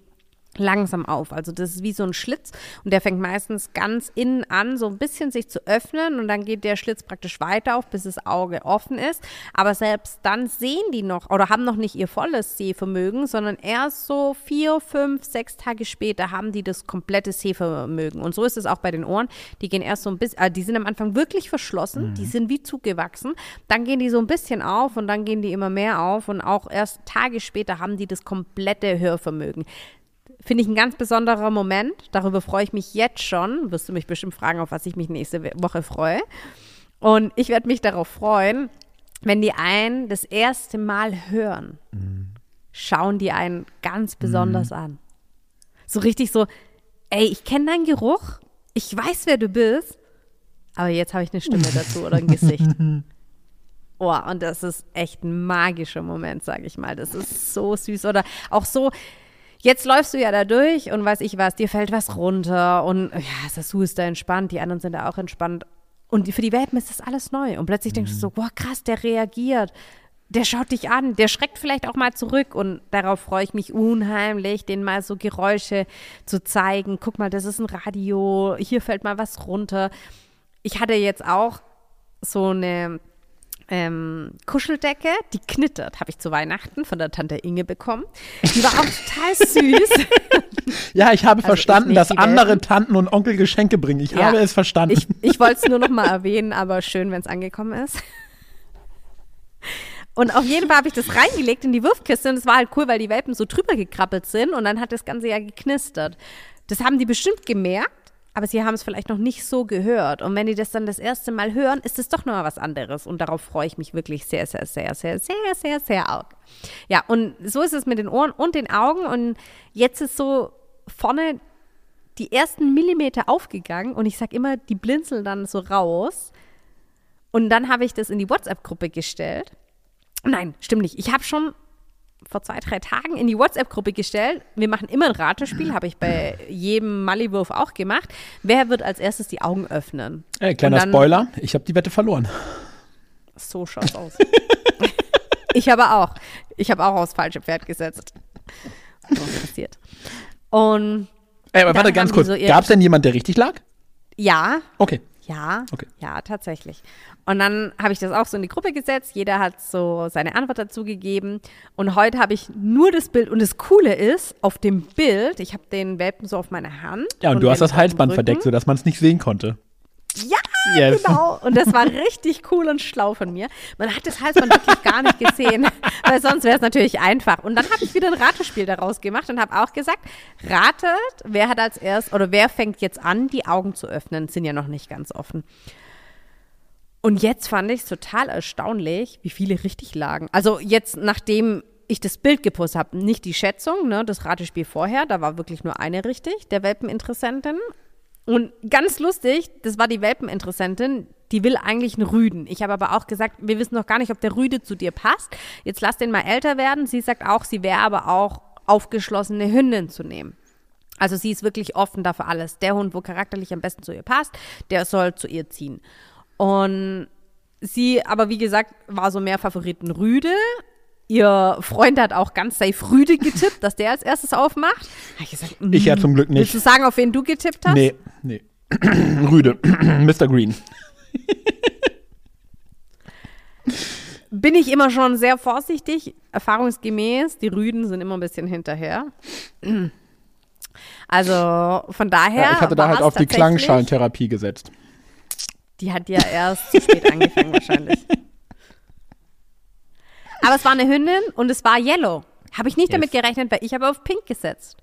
langsam auf. Also das ist wie so ein Schlitz und der fängt meistens ganz innen an, so ein bisschen sich zu öffnen und dann geht der Schlitz praktisch weiter auf, bis das Auge offen ist. Aber selbst dann sehen die noch oder haben noch nicht ihr volles Sehvermögen, sondern erst so vier, fünf, sechs Tage später haben die das komplette Sehvermögen. Und so ist es auch bei den Ohren. Die gehen erst so ein bisschen, äh, die sind am Anfang wirklich verschlossen, mhm. die sind wie zugewachsen. Dann gehen die so ein bisschen auf und dann gehen die immer mehr auf und auch erst Tage später haben die das komplette Hörvermögen finde ich ein ganz besonderer Moment. Darüber freue ich mich jetzt schon. Wirst du mich bestimmt fragen, auf was ich mich nächste Woche freue. Und ich werde mich darauf freuen, wenn die einen das erste Mal hören, mhm. schauen die einen ganz besonders mhm. an. So richtig so, ey, ich kenne deinen Geruch, ich weiß, wer du bist, aber jetzt habe ich eine Stimme dazu oder ein Gesicht. [LAUGHS] Oh, und das ist echt ein magischer Moment, sage ich mal. Das ist so süß. Oder auch so, Jetzt läufst du ja da durch und weiß ich was, dir fällt was runter und ja, Sasu ist da entspannt, die anderen sind da auch entspannt. Und für die Welpen ist das alles neu. Und plötzlich denkst du so, boah, krass, der reagiert. Der schaut dich an, der schreckt vielleicht auch mal zurück und darauf freue ich mich unheimlich, denen mal so Geräusche zu zeigen. Guck mal, das ist ein Radio, hier fällt mal was runter. Ich hatte jetzt auch so eine ähm, Kuscheldecke, die knittert, habe ich zu Weihnachten von der Tante Inge bekommen. Die war auch total süß. [LAUGHS] ja, ich habe also verstanden, ich dass andere Tanten und Onkel Geschenke bringen. Ich ja, habe es verstanden. Ich, ich wollte es nur noch mal erwähnen, aber schön, wenn es angekommen ist. Und auf jeden Fall habe ich das reingelegt in die Wurfkiste und es war halt cool, weil die Welpen so drüber gekrabbelt sind und dann hat das Ganze ja geknistert. Das haben die bestimmt gemerkt aber sie haben es vielleicht noch nicht so gehört. Und wenn die das dann das erste Mal hören, ist es doch noch mal was anderes. Und darauf freue ich mich wirklich sehr, sehr, sehr, sehr, sehr, sehr, sehr arg. Ja, und so ist es mit den Ohren und den Augen. Und jetzt ist so vorne die ersten Millimeter aufgegangen und ich sage immer, die blinzeln dann so raus. Und dann habe ich das in die WhatsApp-Gruppe gestellt. Nein, stimmt nicht. Ich habe schon vor zwei, drei Tagen in die WhatsApp-Gruppe gestellt. Wir machen immer ein Ratespiel, habe ich bei jedem Maliwurf auch gemacht. Wer wird als erstes die Augen öffnen? Ey, kleiner dann, Spoiler, ich habe die Wette verloren. So schaut's aus. [LAUGHS] ich habe auch. Ich habe auch aufs falsche Pferd gesetzt. Was passiert. Und. Ey, aber warte ganz kurz. So Gab es denn jemand, der richtig lag? Ja. Okay. Ja, okay. ja, tatsächlich. Und dann habe ich das auch so in die Gruppe gesetzt. Jeder hat so seine Antwort dazu gegeben. Und heute habe ich nur das Bild. Und das Coole ist, auf dem Bild, ich habe den Welpen so auf meiner Hand. Ja, und, und du hast das Halsband verdeckt, sodass man es nicht sehen konnte. Ja, yes. genau. Und das war richtig cool und schlau von mir. Man hat das Halsband wirklich gar nicht gesehen, [LAUGHS] weil sonst wäre es natürlich einfach. Und dann habe ich wieder ein Ratespiel daraus gemacht und habe auch gesagt, ratet, wer hat als erst oder wer fängt jetzt an, die Augen zu öffnen, sind ja noch nicht ganz offen. Und jetzt fand ich es total erstaunlich, wie viele richtig lagen. Also jetzt, nachdem ich das Bild gepostet habe, nicht die Schätzung, ne, das Ratespiel vorher, da war wirklich nur eine richtig, der Welpeninteressentin. Und ganz lustig, das war die Welpeninteressentin, die will eigentlich einen Rüden. Ich habe aber auch gesagt, wir wissen noch gar nicht, ob der Rüde zu dir passt. Jetzt lass den mal älter werden. Sie sagt auch, sie wäre aber auch aufgeschlossene Hündin zu nehmen. Also sie ist wirklich offen dafür alles. Der Hund, wo charakterlich am besten zu ihr passt, der soll zu ihr ziehen. Und sie, aber wie gesagt, war so mehr Favoriten Rüde. Ihr Freund hat auch ganz safe Rüde getippt, dass der als erstes aufmacht. ich, gesagt, mm, ich ja zum Glück nicht. Willst du sagen, auf wen du getippt hast? Nee, nee. [CLEARS THROAT] Rüde. [CLEARS THROAT] Mr. Green. [LAUGHS] Bin ich immer schon sehr vorsichtig. Erfahrungsgemäß, die Rüden sind immer ein bisschen hinterher. [CLEARS THROAT] Also von daher. Ja, ich hatte da halt auf die Klangschalentherapie gesetzt. Die hat ja erst zu spät angefangen wahrscheinlich. [LAUGHS] Aber es war eine Hündin und es war Yellow. Habe ich nicht yes. damit gerechnet, weil ich habe auf Pink gesetzt.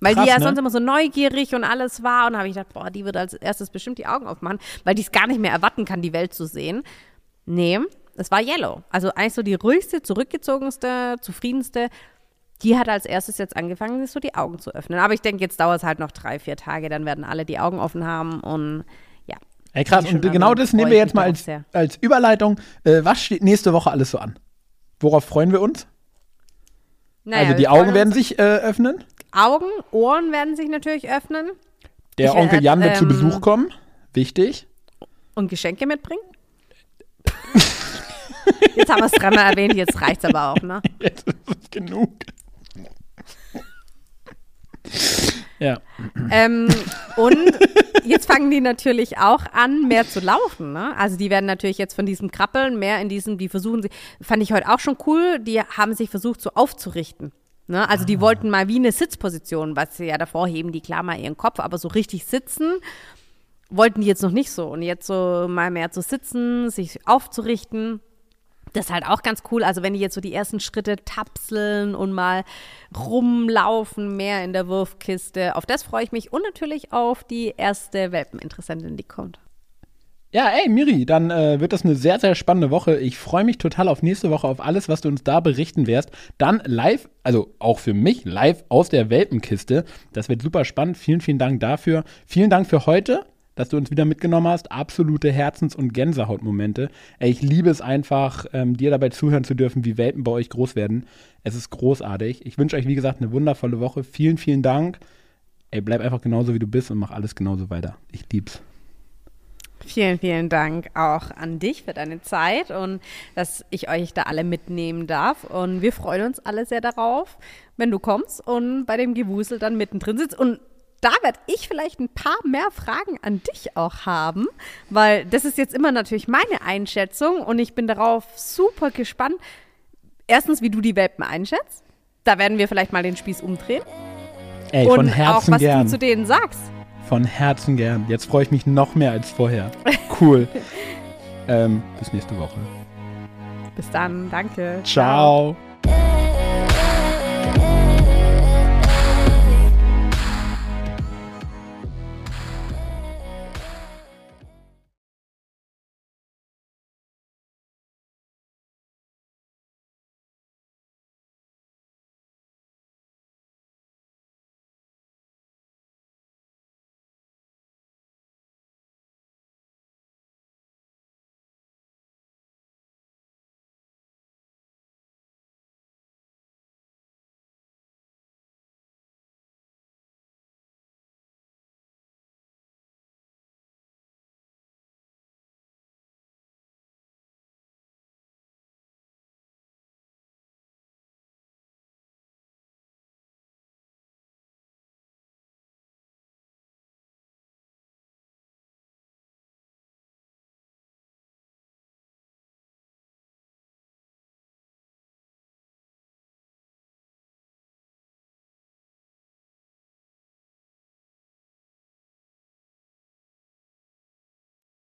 Weil Krass, die ja ne? sonst immer so neugierig und alles war. Und habe ich gedacht, boah, die wird als erstes bestimmt die Augen aufmachen, weil die es gar nicht mehr erwarten kann, die Welt zu sehen. Nee, es war Yellow. Also eigentlich so die ruhigste, zurückgezogenste, zufriedenste. Die hat als erstes jetzt angefangen, sich so die Augen zu öffnen. Aber ich denke, jetzt dauert es halt noch drei, vier Tage, dann werden alle die Augen offen haben und ja. Ey, krass, und genau das nehmen wir jetzt mal als, als Überleitung. Äh, was steht nächste Woche alles so an? Worauf freuen wir uns? Naja, also die Augen werden sich äh, öffnen. Augen, Ohren werden sich natürlich öffnen. Der ich, Onkel Jan äh, wird ähm, zu Besuch kommen. Wichtig. Und Geschenke mitbringen. [LAUGHS] jetzt haben wir es dreimal erwähnt, jetzt reicht es aber auch, ne? [LAUGHS] Jetzt ist es genug. Ja. Ähm, und jetzt fangen die natürlich auch an, mehr zu laufen. Ne? Also die werden natürlich jetzt von diesem Krabbeln mehr in diesem, die versuchen sie, fand ich heute auch schon cool, die haben sich versucht so aufzurichten. Ne? Also die wollten mal wie eine Sitzposition, was sie ja davor heben, die klar mal ihren Kopf, aber so richtig sitzen wollten die jetzt noch nicht so. Und jetzt so mal mehr zu sitzen, sich aufzurichten. Das ist halt auch ganz cool. Also wenn die jetzt so die ersten Schritte tapseln und mal rumlaufen, mehr in der Wurfkiste, auf das freue ich mich. Und natürlich auf die erste Welpeninteressentin, die kommt. Ja, ey, Miri, dann äh, wird das eine sehr, sehr spannende Woche. Ich freue mich total auf nächste Woche, auf alles, was du uns da berichten wirst. Dann live, also auch für mich, live aus der Welpenkiste. Das wird super spannend. Vielen, vielen Dank dafür. Vielen Dank für heute dass du uns wieder mitgenommen hast. Absolute Herzens- und Gänsehautmomente. Ich liebe es einfach, ähm, dir dabei zuhören zu dürfen, wie Welpen bei euch groß werden. Es ist großartig. Ich wünsche euch, wie gesagt, eine wundervolle Woche. Vielen, vielen Dank. Ey, bleib einfach genauso, wie du bist und mach alles genauso weiter. Ich lieb's. Vielen, vielen Dank auch an dich für deine Zeit und dass ich euch da alle mitnehmen darf. Und wir freuen uns alle sehr darauf, wenn du kommst und bei dem Gewusel dann mittendrin sitzt. Und da werde ich vielleicht ein paar mehr Fragen an dich auch haben, weil das ist jetzt immer natürlich meine Einschätzung und ich bin darauf super gespannt. Erstens, wie du die Welpen einschätzt. Da werden wir vielleicht mal den Spieß umdrehen. Ey, und von Herzen auch, was gern. du zu denen sagst. Von Herzen gern. Jetzt freue ich mich noch mehr als vorher. Cool. [LAUGHS] ähm, bis nächste Woche. Bis dann, danke. Ciao.